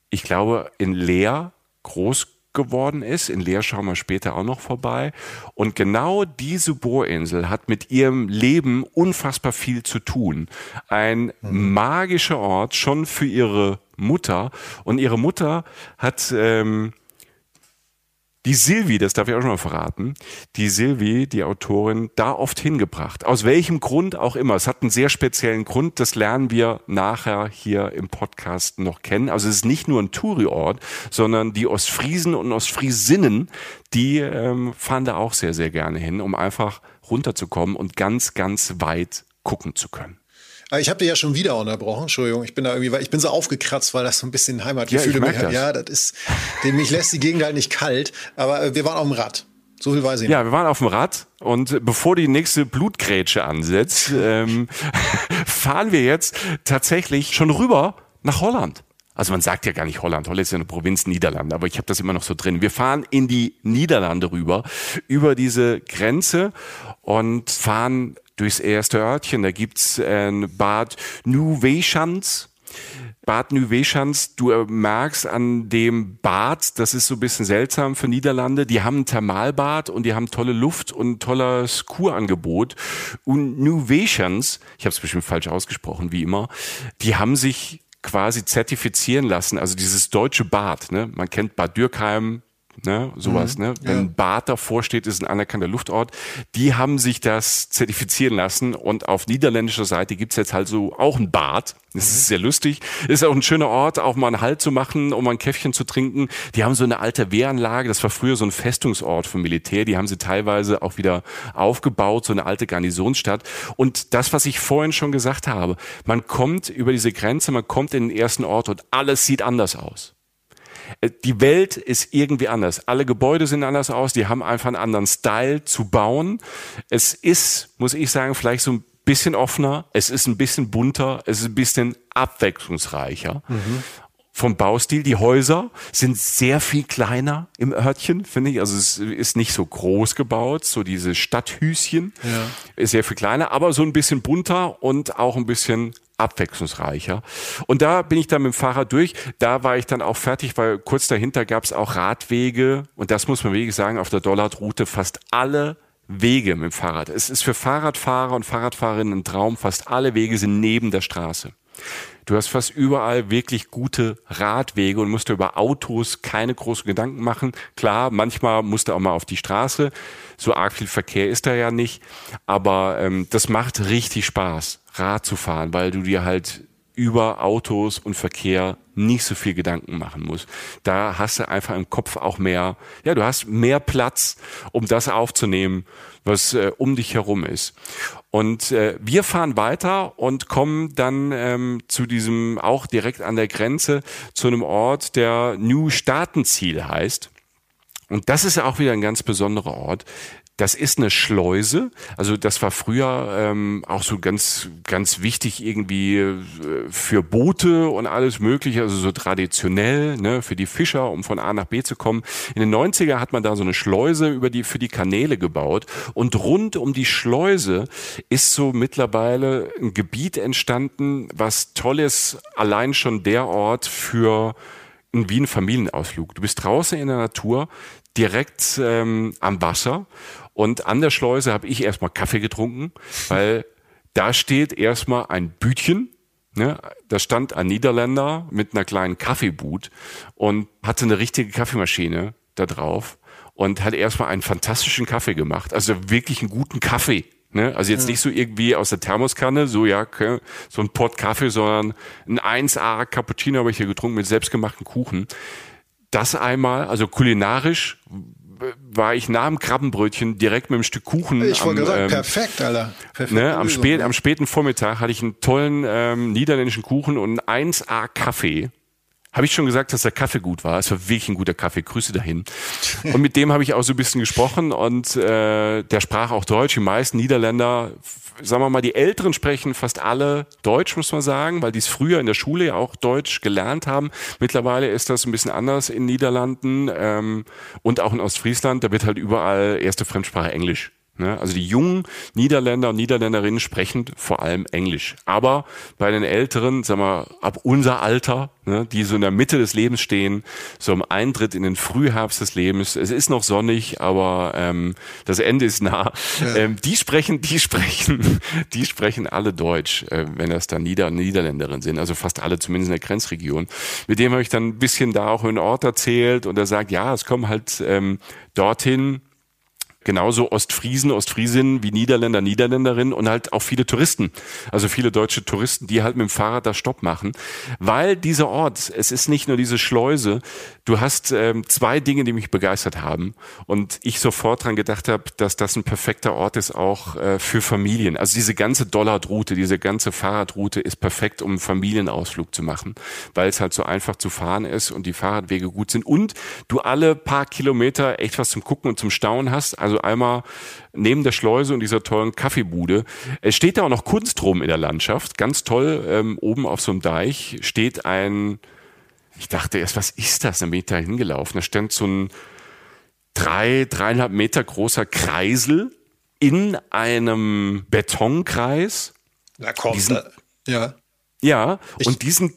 Ich glaube, in Leer groß geworden ist. In Leer schauen wir später auch noch vorbei. Und genau diese Bohrinsel hat mit ihrem Leben unfassbar viel zu tun. Ein mhm. magischer Ort schon für ihre Mutter. Und ihre Mutter hat ähm, die Silvi, das darf ich auch schon mal verraten, die Silvi, die Autorin, da oft hingebracht. Aus welchem Grund auch immer. Es hat einen sehr speziellen Grund, das lernen wir nachher hier im Podcast noch kennen. Also es ist nicht nur ein Touri-Ort, sondern die Ostfriesen und Ostfriesinnen, die ähm, fahren da auch sehr, sehr gerne hin, um einfach runterzukommen und ganz, ganz weit gucken zu können. Ich habe dir ja schon wieder unterbrochen, Entschuldigung. Ich bin da irgendwie, weil ich bin so aufgekratzt, weil das so ein bisschen Heimatgefühle ja, hat. Ja, das ist, mich lässt die Gegend halt nicht kalt. Aber äh, wir waren auf dem Rad. So viel weiß ich. Ja, wir waren auf dem Rad und bevor die nächste Blutgrätsche ansetzt, ähm, fahren wir jetzt tatsächlich schon rüber nach Holland. Also man sagt ja gar nicht Holland, Holland ist ja eine Provinz Niederlande, aber ich habe das immer noch so drin. Wir fahren in die Niederlande rüber, über diese Grenze und fahren durchs erste Örtchen. Da gibt's ein Bad Nieuweschans. Bad Nieuweschans, du merkst an dem Bad, das ist so ein bisschen seltsam für Niederlande, die haben ein Thermalbad und die haben tolle Luft und ein tolles Kurangebot. Und Nieuweschans, ich habe es bestimmt falsch ausgesprochen, wie immer, die haben sich quasi zertifizieren lassen, also dieses deutsche Bad, ne? man kennt Bad Dürkheim, ne, sowas, mhm, ne? Wenn ja. Bad davor steht, ist ein anerkannter Luftort. Die haben sich das zertifizieren lassen und auf niederländischer Seite gibt's jetzt halt so auch ein Bad. Das mhm. ist sehr lustig. Ist auch ein schöner Ort, auch mal einen Halt zu machen, um mal ein Käffchen zu trinken. Die haben so eine alte Wehranlage, das war früher so ein Festungsort für Militär. Die haben sie teilweise auch wieder aufgebaut, so eine alte Garnisonsstadt. Und das, was ich vorhin schon gesagt habe, man kommt über diese Grenze, man kommt in den ersten Ort und alles sieht anders aus. Äh, die Welt ist irgendwie anders. Alle Gebäude sehen anders aus, die haben einfach einen anderen Style zu bauen. Es ist, muss ich sagen, vielleicht so ein bisschen offener, es ist ein bisschen bunter, es ist ein bisschen abwechslungsreicher. Mhm. Vom Baustil, die Häuser sind sehr viel kleiner im Örtchen, finde ich. Also es ist nicht so groß gebaut, so diese Stadthüschen ja. ist sehr viel kleiner, aber so ein bisschen bunter und auch ein bisschen abwechslungsreicher. Und da bin ich dann mit dem Fahrrad durch. Da war ich dann auch fertig, weil kurz dahinter gab es auch Radwege. Und das muss man wirklich sagen, auf der Dollardroute fast alle Wege mit dem Fahrrad. Es ist für Fahrradfahrer und Fahrradfahrerinnen ein Traum. Fast alle Wege sind neben der Straße. Du hast fast überall wirklich gute Radwege und musst dir über Autos keine großen Gedanken machen. Klar, manchmal musst du auch mal auf die Straße. So arg viel Verkehr ist da ja nicht. Aber ähm, das macht richtig Spaß, Rad zu fahren, weil du dir halt über Autos und Verkehr nicht so viel Gedanken machen muss. Da hast du einfach im Kopf auch mehr, ja, du hast mehr Platz, um das aufzunehmen, was äh, um dich herum ist. Und äh, wir fahren weiter und kommen dann ähm, zu diesem auch direkt an der Grenze zu einem Ort, der New Staatenziel heißt. Und das ist ja auch wieder ein ganz besonderer Ort. Das ist eine Schleuse. Also das war früher ähm, auch so ganz, ganz wichtig irgendwie äh, für Boote und alles Mögliche, also so traditionell ne, für die Fischer, um von A nach B zu kommen. In den 90er hat man da so eine Schleuse über die, für die Kanäle gebaut. Und rund um die Schleuse ist so mittlerweile ein Gebiet entstanden, was toll ist, allein schon der Ort für wie ein Familienausflug. Du bist draußen in der Natur, direkt ähm, am Wasser und an der Schleuse habe ich erstmal Kaffee getrunken, weil da steht erstmal ein Bütchen. Ne? Da stand ein Niederländer mit einer kleinen Kaffeeboot und hatte eine richtige Kaffeemaschine da drauf und hat erstmal einen fantastischen Kaffee gemacht. Also wirklich einen guten Kaffee. Ne? Also jetzt ja. nicht so irgendwie aus der Thermoskanne, so ja, so ein Pott Kaffee, sondern ein 1A Cappuccino habe ich hier getrunken mit selbstgemachten Kuchen. Das einmal, also kulinarisch war ich nach dem Krabbenbrötchen direkt mit einem Stück Kuchen. Ich wollte sagen, ähm, perfekt, Alter. Perfekt ne, am, spät, am späten Vormittag hatte ich einen tollen ähm, niederländischen Kuchen und einen 1A Kaffee. Habe ich schon gesagt, dass der Kaffee gut war. Es war wirklich ein guter Kaffee. Grüße dahin. Und mit dem habe ich auch so ein bisschen gesprochen und äh, der sprach auch Deutsch. Die meisten Niederländer, sagen wir mal, die Älteren sprechen fast alle Deutsch, muss man sagen, weil die es früher in der Schule ja auch Deutsch gelernt haben. Mittlerweile ist das ein bisschen anders in Niederlanden ähm, und auch in Ostfriesland. Da wird halt überall erste Fremdsprache Englisch? Also die jungen Niederländer und Niederländerinnen sprechen vor allem Englisch. Aber bei den Älteren, sagen wir, ab unser Alter, ne, die so in der Mitte des Lebens stehen, so im Eintritt in den Frühherbst des Lebens, es ist noch sonnig, aber ähm, das Ende ist nah. Ja. Ähm, die sprechen, die sprechen, die sprechen alle Deutsch, äh, wenn das dann Nieder Niederländerinnen sind, also fast alle zumindest in der Grenzregion. Mit dem habe ich dann ein bisschen da auch einen Ort erzählt und er sagt, ja, es kommen halt ähm, dorthin genauso Ostfriesen, Ostfriesinnen wie Niederländer, Niederländerinnen und halt auch viele Touristen. Also viele deutsche Touristen, die halt mit dem Fahrrad da Stopp machen. Weil dieser Ort, es ist nicht nur diese Schleuse, du hast ähm, zwei Dinge, die mich begeistert haben. Und ich sofort dran gedacht habe, dass das ein perfekter Ort ist auch äh, für Familien. Also diese ganze Dollardroute, diese ganze Fahrradroute ist perfekt, um einen Familienausflug zu machen, weil es halt so einfach zu fahren ist und die Fahrradwege gut sind und du alle paar Kilometer echt was zum Gucken und zum Staunen hast. Also also einmal neben der Schleuse und dieser tollen Kaffeebude. Es steht da auch noch Kunst rum in der Landschaft. Ganz toll. Ähm, oben auf so einem Deich steht ein, ich dachte erst, was ist das? Ein Meter hingelaufen. Da stand so ein drei, dreieinhalb Meter großer Kreisel in einem Betonkreis. Na komm, diesen, da, ja. Ja, ich, und diesen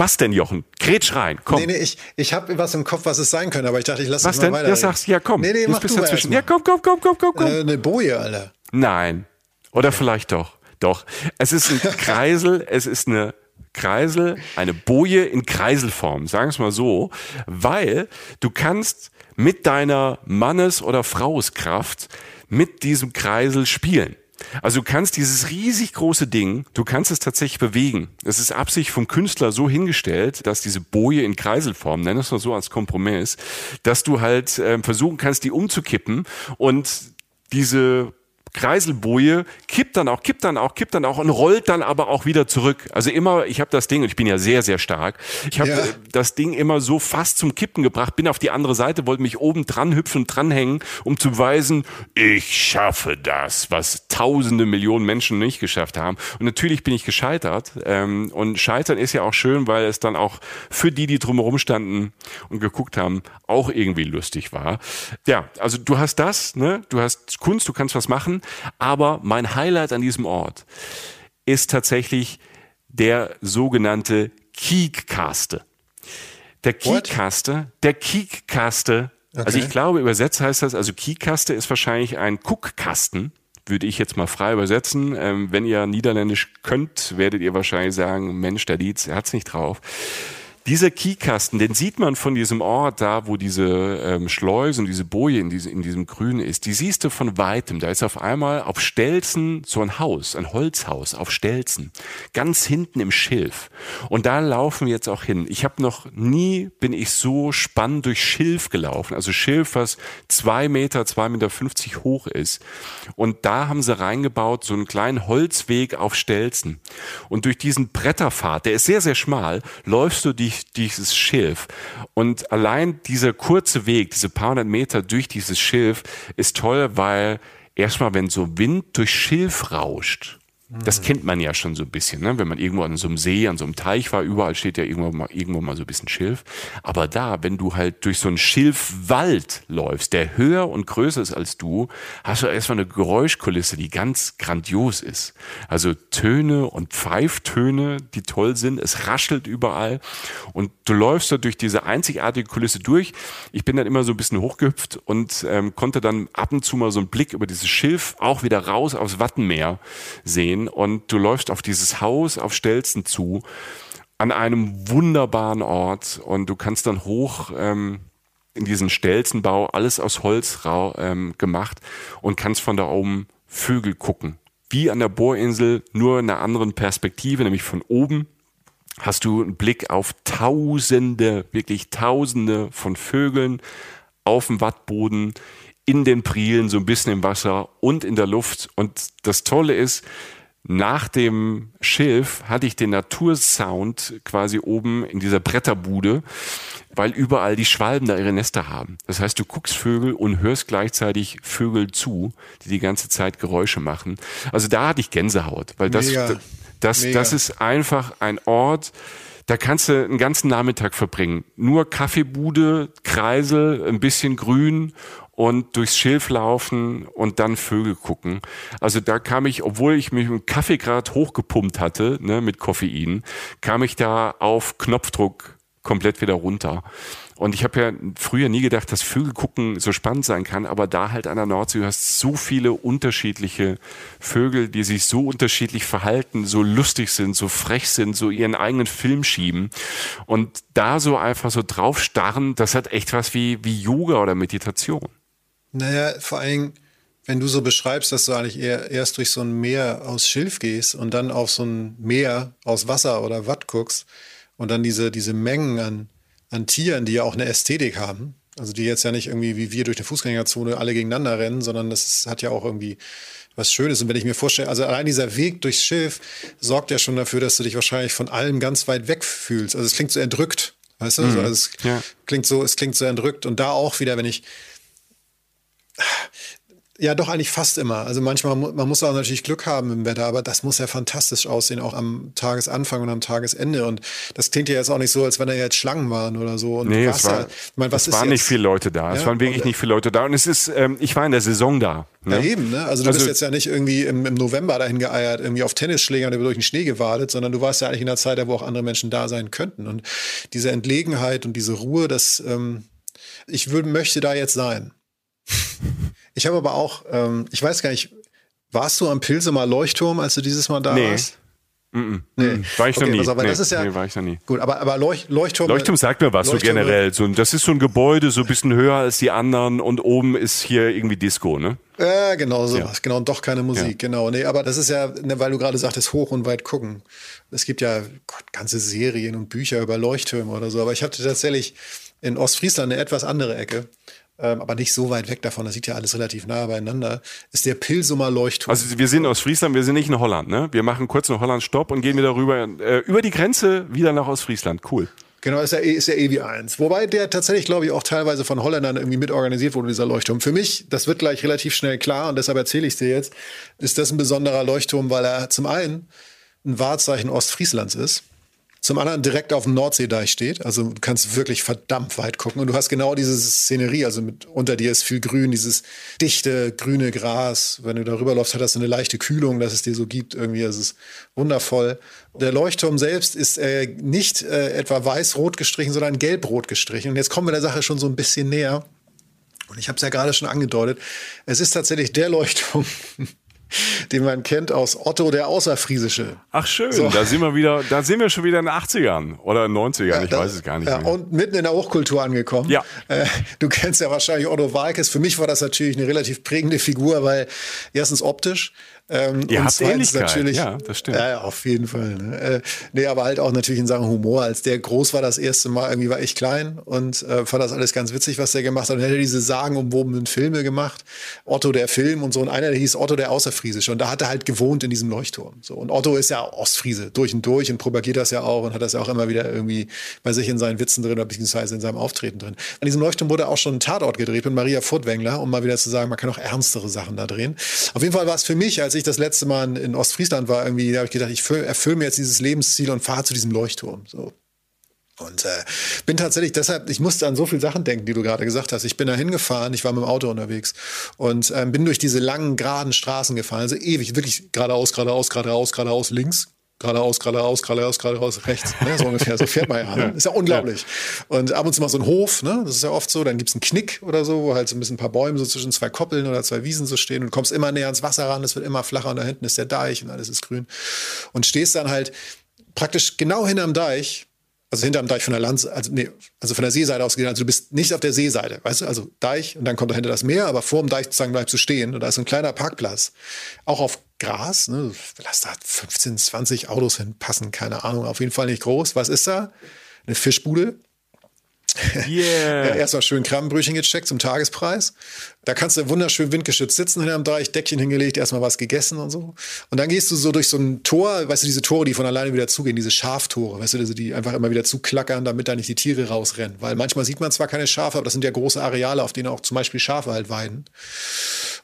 was denn, Jochen? Kretsch rein, komm. Nee, nee, ich, ich habe was im Kopf, was es sein könnte, aber ich dachte, ich lasse es mal weiter. Was denn? Ja, sagst ja, komm. Nee, nee, mach bist du dazwischen. Ja, komm, komm, komm, komm, komm, komm. Äh, eine Boje, Alter. Nein. Oder okay. vielleicht doch. Doch. Es ist ein Kreisel, es ist eine Kreisel, eine Boje in Kreiselform, sagen wir es mal so, weil du kannst mit deiner Mannes- oder Frauskraft mit diesem Kreisel spielen. Also du kannst dieses riesig große Ding, du kannst es tatsächlich bewegen. Es ist Absicht vom Künstler so hingestellt, dass diese Boje in Kreiselform, nenn es mal so als Kompromiss, dass du halt äh, versuchen kannst, die umzukippen und diese Kreiselboje kippt dann auch, kippt dann auch, kippt dann auch und rollt dann aber auch wieder zurück. Also immer, ich habe das Ding, und ich bin ja sehr, sehr stark, ich habe ja. das Ding immer so fast zum Kippen gebracht, bin auf die andere Seite, wollte mich oben dran hüpfen, dranhängen, um zu weisen, ich schaffe das, was tausende Millionen Menschen nicht geschafft haben. Und natürlich bin ich gescheitert. Ähm, und Scheitern ist ja auch schön, weil es dann auch für die, die drumherum standen und geguckt haben, auch irgendwie lustig war. Ja, also du hast das, ne? Du hast Kunst, du kannst was machen aber mein Highlight an diesem Ort ist tatsächlich der sogenannte Kiekkaste. Der Kiekkaste, der Kiekkaste, okay. also ich glaube, übersetzt heißt das, also Kiekkaste ist wahrscheinlich ein Guckkasten, würde ich jetzt mal frei übersetzen. Ähm, wenn ihr Niederländisch könnt, werdet ihr wahrscheinlich sagen, Mensch, der Dietz, er hat's nicht drauf. Dieser Kiekasten, den sieht man von diesem Ort da, wo diese ähm, Schleuse und diese Boje in, diese, in diesem Grün ist. Die siehst du von weitem. Da ist auf einmal auf Stelzen so ein Haus, ein Holzhaus auf Stelzen. Ganz hinten im Schilf. Und da laufen wir jetzt auch hin. Ich habe noch nie, bin ich so spannend durch Schilf gelaufen. Also Schilf, was zwei Meter, zwei Meter fünfzig hoch ist. Und da haben sie reingebaut so einen kleinen Holzweg auf Stelzen. Und durch diesen Bretterpfad, der ist sehr, sehr schmal, läufst du die durch dieses Schilf. Und allein dieser kurze Weg, diese paar hundert Meter durch dieses Schilf ist toll, weil erstmal, wenn so Wind durch Schilf rauscht, das kennt man ja schon so ein bisschen, ne? wenn man irgendwo an so einem See, an so einem Teich war, überall steht ja irgendwo mal, irgendwo mal so ein bisschen Schilf. Aber da, wenn du halt durch so einen Schilfwald läufst, der höher und größer ist als du, hast du erstmal eine Geräuschkulisse, die ganz grandios ist. Also Töne und Pfeiftöne, die toll sind. Es raschelt überall und du läufst da durch diese einzigartige Kulisse durch. Ich bin dann immer so ein bisschen hochgehüpft und ähm, konnte dann ab und zu mal so einen Blick über dieses Schilf auch wieder raus aufs Wattenmeer sehen gehen und du läufst auf dieses Haus auf Stelzen zu, an einem wunderbaren Ort und du kannst dann hoch ähm, in diesen Stelzenbau, alles aus Holz ähm, gemacht und kannst von da oben Vögel gucken. Wie an der Bohrinsel, nur in einer anderen Perspektive, nämlich von oben hast du einen Blick auf Tausende, wirklich Tausende von Vögeln auf dem Wattboden, in den Prielen, so ein bisschen im Wasser und in der Luft. Und das Tolle ist, nach dem Schilf hatte ich den Natursound quasi oben in dieser Bretterbude, weil überall die Schwalben da ihre Nester haben. Das heißt, du guckst Vögel und hörst gleichzeitig Vögel zu, die die ganze Zeit Geräusche machen. Also da hatte ich Gänsehaut, weil das, Mega. das, Mega. das ist einfach ein Ort, da kannst du einen ganzen Nachmittag verbringen. Nur Kaffeebude, Kreisel, ein bisschen Grün und durchs Schilf laufen und dann Vögel gucken. Also da kam ich, obwohl ich mich im Kaffee gerade hochgepumpt hatte, ne, mit Koffein, kam ich da auf Knopfdruck komplett wieder runter. Und ich habe ja früher nie gedacht, dass Vögel gucken so spannend sein kann, aber da halt an der Nordsee, du hast so viele unterschiedliche Vögel, die sich so unterschiedlich verhalten, so lustig sind, so frech sind, so ihren eigenen Film schieben. Und da so einfach so drauf starren, das hat echt was wie, wie Yoga oder Meditation. Naja, vor allem, wenn du so beschreibst, dass du eigentlich eher erst durch so ein Meer aus Schilf gehst und dann auf so ein Meer aus Wasser oder Watt guckst und dann diese, diese Mengen an, an Tieren, die ja auch eine Ästhetik haben, also die jetzt ja nicht irgendwie wie wir durch eine Fußgängerzone alle gegeneinander rennen, sondern das ist, hat ja auch irgendwie was Schönes. Und wenn ich mir vorstelle, also allein dieser Weg durchs Schilf sorgt ja schon dafür, dass du dich wahrscheinlich von allem ganz weit weg fühlst. Also es klingt so entrückt, weißt du? Mhm. Also es ja. klingt so, es klingt so entrückt. Und da auch wieder, wenn ich, ja, doch eigentlich fast immer. Also manchmal, man muss auch natürlich Glück haben im Wetter, aber das muss ja fantastisch aussehen, auch am Tagesanfang und am Tagesende. Und das klingt ja jetzt auch nicht so, als wenn da jetzt Schlangen waren oder so. Und nee, es, war, ja, ich mein, was es waren jetzt? nicht viele Leute da. Ja, es waren wirklich nicht viele Leute da. Und es ist, ähm, ich war in der Saison da. Ne? Ja, eben, ne? Also du also, bist jetzt ja nicht irgendwie im, im November dahin geeiert, irgendwie auf Tennisschlägern über durch den Schnee gewartet, sondern du warst ja eigentlich in einer Zeit, wo auch andere Menschen da sein könnten. Und diese Entlegenheit und diese Ruhe, das, ähm, ich würde, möchte da jetzt sein. Ich habe aber auch, ähm, ich weiß gar nicht, warst du am Pilsemer Leuchtturm, als du dieses Mal da nee. warst? Mm -mm. Nee. War ich okay, noch nie. Also, nee, das ist ja, nee, war ich noch nie. Gut, aber, aber Leuch Leuchtturm. Leuchtturm sagt mir was, so generell. So, das ist so ein Gebäude, so ein bisschen höher als die anderen und oben ist hier irgendwie Disco, ne? Ja, genau so. Ja. Genau, und doch keine Musik, ja. genau. Nee, aber das ist ja, ne, weil du gerade sagtest, hoch und weit gucken. Es gibt ja Gott, ganze Serien und Bücher über Leuchttürme oder so, aber ich hatte tatsächlich in Ostfriesland eine etwas andere Ecke ähm, aber nicht so weit weg davon, das sieht ja alles relativ nah beieinander, ist der Pilsumer Leuchtturm. Also wir sind aus Friesland, wir sind nicht in Holland, ne? Wir machen kurz noch Holland Stopp und gehen wieder rüber, äh, über die Grenze wieder nach Ostfriesland. Cool. Genau, ist ja, ist ja EW1. Wobei der tatsächlich, glaube ich, auch teilweise von Holländern irgendwie mitorganisiert wurde, dieser Leuchtturm. Für mich, das wird gleich relativ schnell klar und deshalb erzähle ich es dir jetzt, ist das ein besonderer Leuchtturm, weil er zum einen ein Wahrzeichen Ostfrieslands ist zum anderen direkt auf dem Nordseedeich steht. Also du kannst wirklich verdammt weit gucken und du hast genau diese Szenerie. Also mit, unter dir ist viel Grün, dieses dichte grüne Gras. Wenn du darüber läufst, hat das eine leichte Kühlung, dass es dir so gibt. Irgendwie ist es wundervoll. Der Leuchtturm selbst ist äh, nicht äh, etwa weiß-rot gestrichen, sondern gelb-rot gestrichen. Und jetzt kommen wir der Sache schon so ein bisschen näher. Und ich habe es ja gerade schon angedeutet. Es ist tatsächlich der Leuchtturm, den man kennt aus Otto der Außerfriesische. Ach schön, so. da sind wir wieder, da sind wir schon wieder in den 80ern oder 90ern, ja, ich da, weiß es gar nicht ja, mehr. Und mitten in der Hochkultur angekommen. Ja. Äh, du kennst ja wahrscheinlich Otto Walkes. Für mich war das natürlich eine relativ prägende Figur, weil erstens optisch, ähm, Ihr habt Ähnlichkeit. natürlich. Ja, das stimmt. Ja, auf jeden Fall. Ne? Äh, nee, aber halt auch natürlich in Sachen Humor. Als der groß war das erste Mal, irgendwie war ich klein und äh, fand das alles ganz witzig, was der gemacht hat. Und er hätte diese sagenumwobenen Filme gemacht. Otto der Film und so. Und einer, der hieß Otto der Außerfriesische. Und da hat er halt gewohnt in diesem Leuchtturm. So. Und Otto ist ja Ostfriese durch und durch und propagiert das ja auch und hat das ja auch immer wieder irgendwie bei sich in seinen Witzen drin oder beziehungsweise in seinem Auftreten drin. An diesem Leuchtturm wurde auch schon ein Tatort gedreht mit Maria Furtwängler, um mal wieder zu sagen, man kann auch ernstere Sachen da drehen. Auf jeden Fall war es für mich, als ich das letzte Mal in Ostfriesland war, irgendwie, da habe ich gedacht, ich erfülle mir jetzt dieses Lebensziel und fahre zu diesem Leuchtturm. So. Und äh, bin tatsächlich deshalb, ich musste an so viele Sachen denken, die du gerade gesagt hast. Ich bin da hingefahren, ich war mit dem Auto unterwegs und ähm, bin durch diese langen, geraden Straßen gefahren. Also ewig, wirklich geradeaus, geradeaus, geradeaus, geradeaus, links, geradeaus, geradeaus, geradeaus, geradeaus, rechts. Ne? So ungefähr, so fährt man ja. Ne? Ist ja unglaublich. Ja. Und ab und zu mal so ein Hof, ne? das ist ja oft so, dann gibt's einen Knick oder so, wo halt so ein bisschen ein paar Bäume so zwischen zwei Koppeln oder zwei Wiesen so stehen und du kommst immer näher ans Wasser ran, es wird immer flacher und da hinten ist der Deich und alles ist grün. Und stehst dann halt praktisch genau hinterm Deich also hinterm Deich von der Land, also, nee, also von der Seeseite aus Also du bist nicht auf der Seeseite, weißt du? Also Deich und dann kommt dahinter das Meer, aber vor dem Deich sozusagen bleibst du stehen und da ist so ein kleiner Parkplatz. Auch auf Gras, ne? Lass da 15, 20 Autos hinpassen, keine Ahnung, auf jeden Fall nicht groß. Was ist da? Eine Fischbude. Yeah. erstmal schön Krabbenbrötchen gecheckt zum Tagespreis. Da kannst du wunderschön windgeschützt sitzen hinterm Deich, Deckchen hingelegt, erstmal was gegessen und so. Und dann gehst du so durch so ein Tor, weißt du, diese Tore, die von alleine wieder zugehen, diese Schaftore, weißt du, die einfach immer wieder zuklackern, damit da nicht die Tiere rausrennen. Weil manchmal sieht man zwar keine Schafe, aber das sind ja große Areale, auf denen auch zum Beispiel Schafe halt weiden.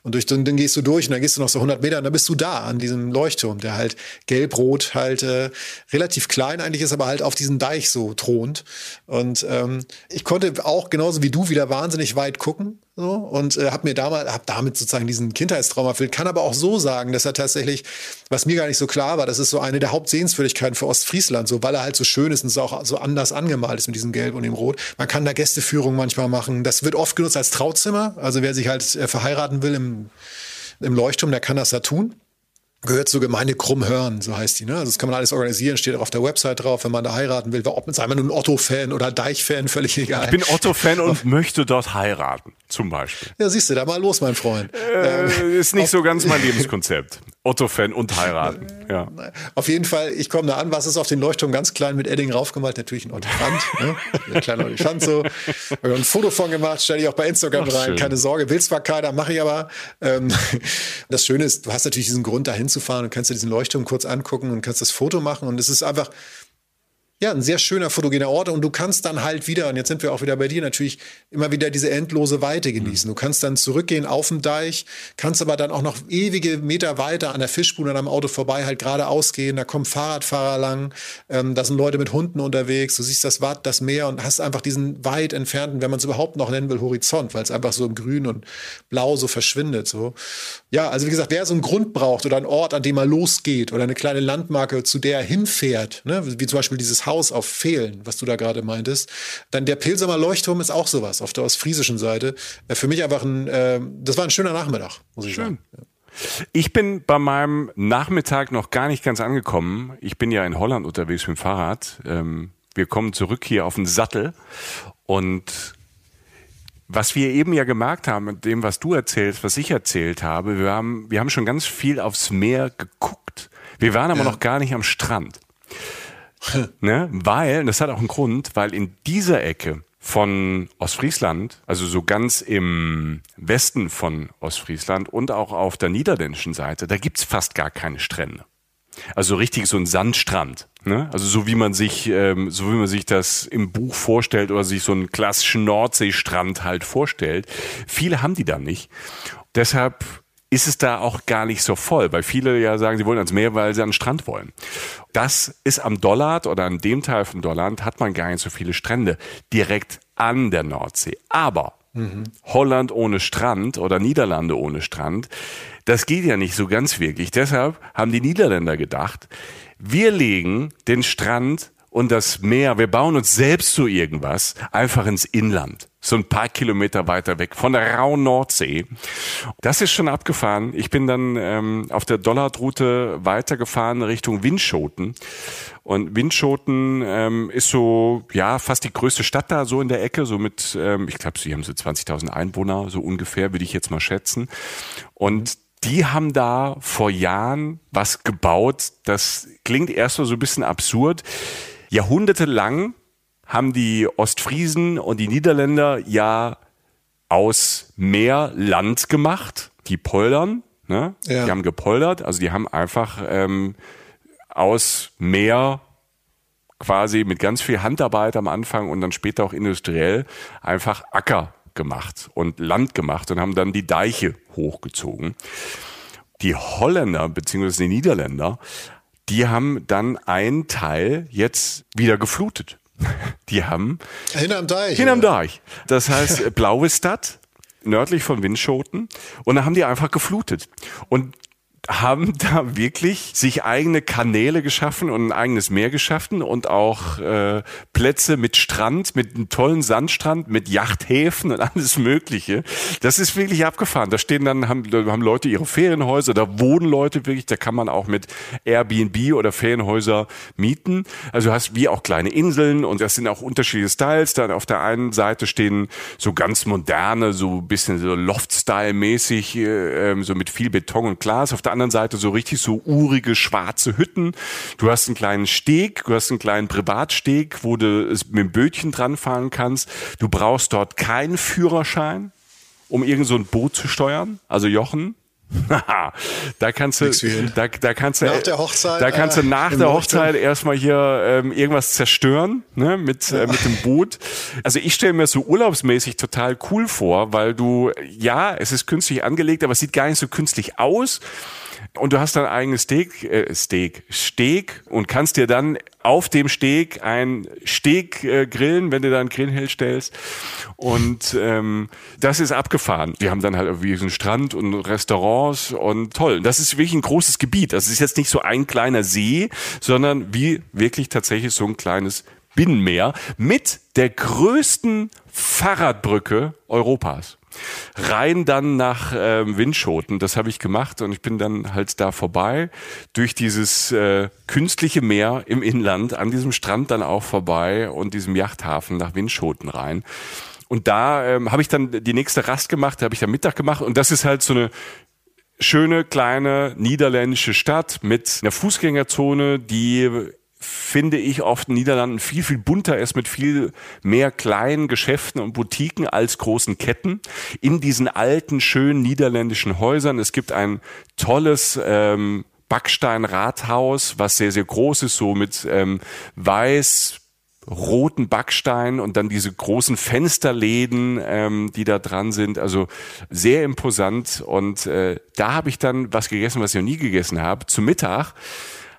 Und durch den, den gehst du durch und dann gehst du noch so 100 Meter und dann bist du da an diesem Leuchtturm, der halt gelb-rot halt äh, relativ klein eigentlich ist, aber halt auf diesem Deich so thront. Und ähm, ich konnte auch genauso wie du wieder wahnsinnig weit gucken. So, und äh, habe mir damals, hab damit sozusagen diesen Kindheitstraum erfüllt. Kann aber auch so sagen, dass er tatsächlich, was mir gar nicht so klar war, das ist so eine der Hauptsehenswürdigkeiten für Ostfriesland, so weil er halt so schön ist und so auch so anders angemalt ist mit diesem Gelb und dem Rot. Man kann da Gästeführung manchmal machen. Das wird oft genutzt als Trauzimmer. Also wer sich halt äh, verheiraten will im, im Leuchtturm, der kann das da tun gehört zur Gemeinde Krummhörn, so heißt die. Ne? Also das kann man alles organisieren, steht auch auf der Website drauf, wenn man da heiraten will. Ob man sei man nun Otto-Fan oder Deich-Fan, völlig egal. Ich bin Otto-Fan und möchte dort heiraten, zum Beispiel. Ja, siehst du, da mal los, mein Freund. Äh, ähm, ist nicht so ganz mein Lebenskonzept. Otto-Fan und heiraten. Ja. Auf jeden Fall, ich komme da an, was ist auf den Leuchtturm ganz klein mit Edding raufgemalt? Natürlich ein Olifant. ne? Ein kleiner Olifant so. Habe ein Foto von gemacht, stelle ich auch bei Instagram Ach, rein. Schön. Keine Sorge, will zwar keiner, mache ich aber. Ähm, das Schöne ist, du hast natürlich diesen Grund, da hinzufahren und kannst dir diesen Leuchtturm kurz angucken und kannst das Foto machen. Und es ist einfach, ja, ein sehr schöner fotogener Ort und du kannst dann halt wieder, und jetzt sind wir auch wieder bei dir, natürlich immer wieder diese endlose Weite genießen. Du kannst dann zurückgehen auf den Deich, kannst aber dann auch noch ewige Meter weiter an der Fischbude an am Auto vorbei halt geradeaus gehen, da kommen Fahrradfahrer lang, ähm, da sind Leute mit Hunden unterwegs, du siehst das Watt, das Meer und hast einfach diesen weit entfernten, wenn man es überhaupt noch nennen will, Horizont, weil es einfach so im Grün und Blau so verschwindet. So. Ja, also wie gesagt, wer so einen Grund braucht oder einen Ort, an dem er losgeht oder eine kleine Landmarke, zu der er hinfährt, ne, wie zum Beispiel dieses Haus auf Fehlen, was du da gerade meintest. Dann der Pilsamer Leuchtturm ist auch sowas auf der ostfriesischen Seite. Äh, für mich einfach ein, äh, das war ein schöner Nachmittag, muss ich Schön. sagen. Ja. Ich bin bei meinem Nachmittag noch gar nicht ganz angekommen. Ich bin ja in Holland unterwegs mit dem Fahrrad. Ähm, wir kommen zurück hier auf den Sattel und was wir eben ja gemerkt haben mit dem, was du erzählst, was ich erzählt habe, wir haben, wir haben schon ganz viel aufs Meer geguckt. Wir waren aber ja. noch gar nicht am Strand ne? Weil, das hat auch einen Grund, weil in dieser Ecke von Ostfriesland, also so ganz im Westen von Ostfriesland und auch auf der niederländischen Seite, da gibt's fast gar keine Strände. Also richtig so ein Sandstrand. Ne? Also so wie man sich, ähm, so wie man sich das im Buch vorstellt oder sich so einen klassischen Nordseestrand halt vorstellt. Viele haben die dann nicht. Deshalb ist es da auch gar nicht so voll, weil viele ja sagen, sie wollen ans Meer, weil sie an den Strand wollen. Das ist am Dollard oder an dem Teil von Dolland hat man gar nicht so viele Strände direkt an der Nordsee. Aber mhm. Holland ohne Strand oder Niederlande ohne Strand, das geht ja nicht so ganz wirklich. Deshalb haben die Niederländer gedacht, wir legen den Strand und das Meer, wir bauen uns selbst so irgendwas einfach ins Inland so ein paar Kilometer weiter weg von der rauen Nordsee. Das ist schon abgefahren. Ich bin dann ähm, auf der Dollardroute weitergefahren Richtung Windschoten. Und Windschoten ähm, ist so, ja, fast die größte Stadt da so in der Ecke, so mit, ähm, ich glaube, sie haben so 20.000 Einwohner, so ungefähr, würde ich jetzt mal schätzen. Und die haben da vor Jahren was gebaut, das klingt erst mal so ein bisschen absurd. Jahrhundertelang haben die Ostfriesen und die Niederländer ja aus Meer Land gemacht. Die poldern, ne? Ja. Die haben gepoldert, also die haben einfach ähm, aus Meer quasi mit ganz viel Handarbeit am Anfang und dann später auch industriell einfach Acker gemacht und Land gemacht und haben dann die Deiche hochgezogen. Die Holländer bzw. die Niederländer, die haben dann einen Teil jetzt wieder geflutet. Die haben hinterm Deich. Hinterm Deich. Das heißt Blauestadt nördlich von Windschoten und da haben die einfach geflutet. Und haben da wirklich sich eigene Kanäle geschaffen und ein eigenes Meer geschaffen und auch äh, Plätze mit Strand, mit einem tollen Sandstrand, mit Yachthäfen und alles Mögliche. Das ist wirklich abgefahren. Da stehen dann, haben, haben Leute ihre Ferienhäuser, da wohnen Leute wirklich, da kann man auch mit Airbnb oder Ferienhäuser mieten. Also hast wie auch kleine Inseln und das sind auch unterschiedliche Styles. Dann auf der einen Seite stehen so ganz moderne, so bisschen so Loft-Style-mäßig, äh, ähm, so mit viel Beton und Glas. Auf der anderen Seite so richtig so urige schwarze Hütten. Du hast einen kleinen Steg, du hast einen kleinen Privatsteg, wo du mit dem Bötchen dran fahren kannst. Du brauchst dort keinen Führerschein, um irgend so ein Boot zu steuern. Also Jochen, da kannst du, da, da kannst du, nach der Hochzeit, da kannst du äh, nach der Hochzeit erstmal hier ähm, irgendwas zerstören, ne, mit, äh, mit dem Boot. Also ich stelle mir so urlaubsmäßig total cool vor, weil du, ja, es ist künstlich angelegt, aber es sieht gar nicht so künstlich aus. Und du hast dein eigenes Steak, äh, Steak, Steg und kannst dir dann auf dem Steg ein Steg äh, grillen, wenn du da einen Grill hinstellst. Und ähm, das ist abgefahren. Wir haben dann halt irgendwie so einen Strand und Restaurants und toll. Das ist wirklich ein großes Gebiet. Das ist jetzt nicht so ein kleiner See, sondern wie wirklich tatsächlich so ein kleines Binnenmeer mit der größten Fahrradbrücke Europas rein dann nach ähm, Windschoten. Das habe ich gemacht und ich bin dann halt da vorbei durch dieses äh, künstliche Meer im Inland, an diesem Strand dann auch vorbei und diesem Yachthafen nach Windschoten rein. Und da ähm, habe ich dann die nächste Rast gemacht, da habe ich dann Mittag gemacht und das ist halt so eine schöne kleine niederländische Stadt mit einer Fußgängerzone, die finde ich oft in den Niederlanden viel, viel bunter ist mit viel mehr kleinen Geschäften und Boutiquen als großen Ketten. In diesen alten, schönen niederländischen Häusern. Es gibt ein tolles ähm, Backstein-Rathaus, was sehr, sehr groß ist, so mit ähm, weiß, roten Backstein und dann diese großen Fensterläden, ähm, die da dran sind. Also sehr imposant. Und äh, da habe ich dann was gegessen, was ich noch nie gegessen habe. Zum Mittag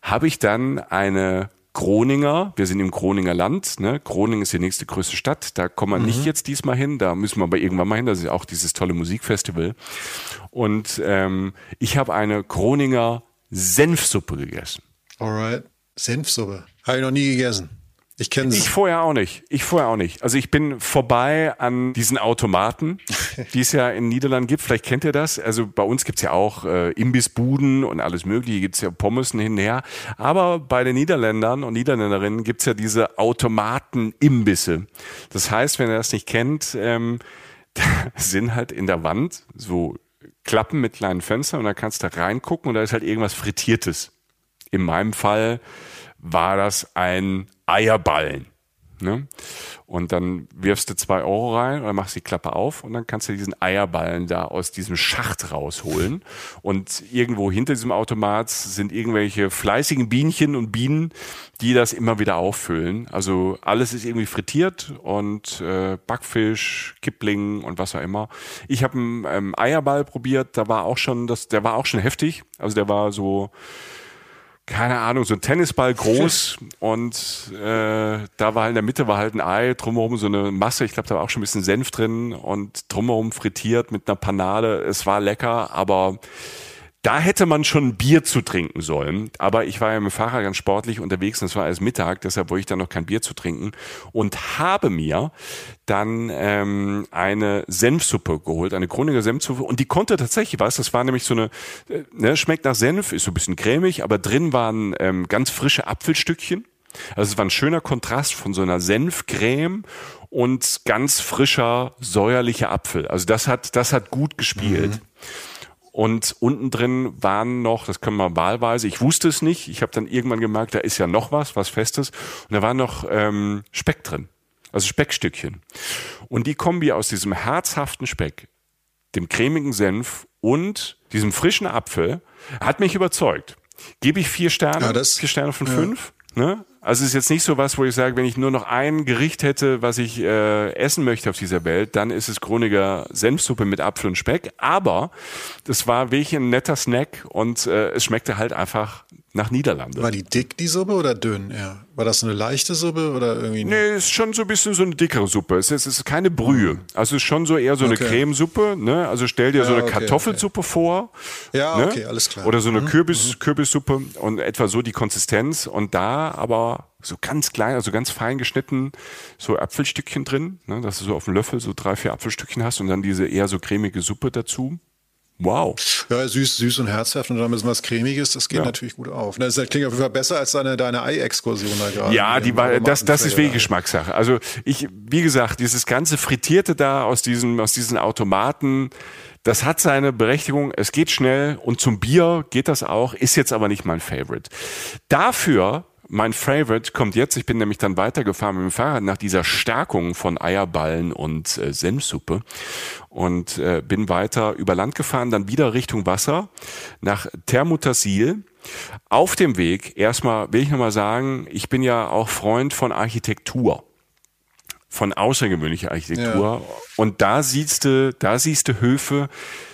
habe ich dann eine Groninger, wir sind im Groninger Land, ne? Groningen ist die nächste größte Stadt, da kommen wir mhm. nicht jetzt diesmal hin, da müssen wir aber irgendwann mal hin, das ist auch dieses tolle Musikfestival. Und ähm, ich habe eine Groninger Senfsuppe gegessen. Alright, Senfsuppe, habe ich noch nie gegessen. Ich kenne Ich vorher auch nicht. Ich vorher auch nicht. Also ich bin vorbei an diesen Automaten, die es ja in Niederlanden gibt. Vielleicht kennt ihr das. Also bei uns gibt's ja auch äh, Imbissbuden und alles mögliche. Gibt's ja Pommes hin und her. Aber bei den Niederländern und Niederländerinnen gibt's ja diese Automaten-Imbisse. Das heißt, wenn ihr das nicht kennt, ähm, da sind halt in der Wand so Klappen mit kleinen Fenstern und da kannst du reingucken und da ist halt irgendwas Frittiertes. In meinem Fall war das ein Eierballen. Ne? Und dann wirfst du zwei Euro rein oder machst die Klappe auf und dann kannst du diesen Eierballen da aus diesem Schacht rausholen. Und irgendwo hinter diesem Automat sind irgendwelche fleißigen Bienchen und Bienen, die das immer wieder auffüllen. Also alles ist irgendwie frittiert und äh, Backfisch, Kipling und was auch immer. Ich habe einen ähm, Eierball probiert, da war auch schon das, der war auch schon heftig. Also der war so keine Ahnung, so ein Tennisball groß und äh, da war halt in der Mitte war halt ein Ei, drumherum so eine Masse, ich glaube, da war auch schon ein bisschen Senf drin und drumherum frittiert mit einer Panade. Es war lecker, aber Da hätte man schon Bier zu trinken sollen. Aber ich war ja mit dem Fahrrad ganz sportlich unterwegs und es war erst Mittag, deshalb wollte ich dann noch kein Bier zu trinken und habe mir dann ähm, eine Senfsuppe geholt, eine Kroninger Senfsuppe und die konnte tatsächlich was. Das war nämlich so eine, äh, ne, schmeckt nach Senf, ist so ein bisschen cremig, aber drin waren ähm, ganz frische Apfelstückchen. Also es war ein schöner Kontrast von so einer Senfcreme und ganz frischer, säuerlicher Apfel. Also das hat, das hat gut gespielt. Mhm. Und unten drin waren noch, das können wir wahlweise, ich wusste es nicht, ich habe dann irgendwann gemerkt, da ist ja noch was, was Festes. Und da war noch ähm, Speck drin, also Speckstückchen. Und die Kombi aus diesem herzhaften Speck, dem cremigen Senf und diesem frischen Apfel hat mich überzeugt. Gebe ich vier Sterne, ja, das, vier Sterne von ja. fünf. Ne? Also es ist jetzt nicht so was, wo ich sage, wenn ich nur noch ein Gericht hätte, was ich äh, essen möchte auf dieser Welt, dann ist es Kroniger Senfsuppe mit Apfel und Speck. Aber das war wirklich ein netter Snack und äh, es schmeckte halt einfach nach Niederlande. War die dick, die Suppe, oder dünn? Ja. War das eine leichte Suppe oder irgendwie? Nee, ist schon so ein bisschen so eine dickere Suppe. Es ist, es ist keine Brühe. Mhm. Also es ist schon so eher so eine okay. Cremesuppe. Ne? Also stell dir ja, so eine okay, Kartoffelsuppe okay. vor. Ja, ne? okay, alles klar. Oder so eine mhm. Kürbis, mhm. Kürbissuppe und etwa so die Konsistenz. Und da aber so ganz klein, also ganz fein geschnitten, so Apfelstückchen drin, ne? dass du so auf dem Löffel so drei, vier Apfelstückchen hast und dann diese eher so cremige Suppe dazu. Wow. Ja, süß, süß und herzhaft und dann ist was Cremiges, das geht ja. natürlich gut auf. Das klingt auf jeden Fall besser als deine, deine Ei-Exkursion da gerade. Ja, die war, das, das ist wirklich Geschmackssache. Also ich, wie gesagt, dieses ganze Frittierte da aus diesen, aus diesen Automaten, das hat seine Berechtigung. Es geht schnell und zum Bier geht das auch, ist jetzt aber nicht mein Favorite. Dafür mein Favorite kommt jetzt. Ich bin nämlich dann weitergefahren mit dem Fahrrad nach dieser Stärkung von Eierballen und äh, Senfsuppe und äh, bin weiter über Land gefahren, dann wieder Richtung Wasser nach Thermutasil. Auf dem Weg, erstmal will ich nochmal sagen, ich bin ja auch Freund von Architektur von außergewöhnlicher Architektur. Ja. Und da siehst du, da siehst du Höfe,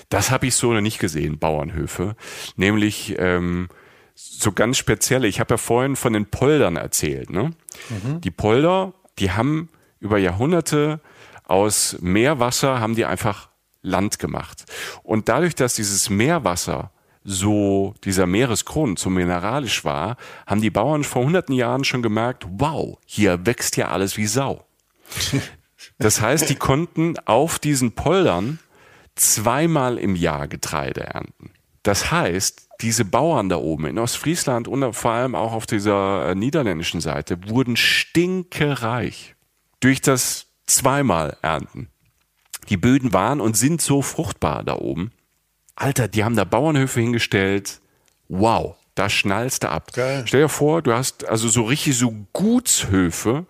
das habe ich so noch nicht gesehen, Bauernhöfe. Nämlich ähm, so ganz spezielle. Ich habe ja vorhin von den Poldern erzählt. Ne? Mhm. Die Polder, die haben über Jahrhunderte aus Meerwasser haben die einfach Land gemacht. Und dadurch, dass dieses Meerwasser so dieser Meeresgrund so mineralisch war, haben die Bauern vor hunderten Jahren schon gemerkt, wow, hier wächst ja alles wie Sau. Das heißt, die konnten auf diesen Poldern zweimal im Jahr Getreide ernten. Das heißt, diese Bauern da oben in Ostfriesland und vor allem auch auf dieser äh, niederländischen Seite wurden stinkereich durch das zweimal Ernten. Die Böden waren und sind so fruchtbar da oben. Alter, die haben da Bauernhöfe hingestellt. Wow, da schnallst du ab. Geil. Stell dir vor, du hast also so richtig so Gutshöfe,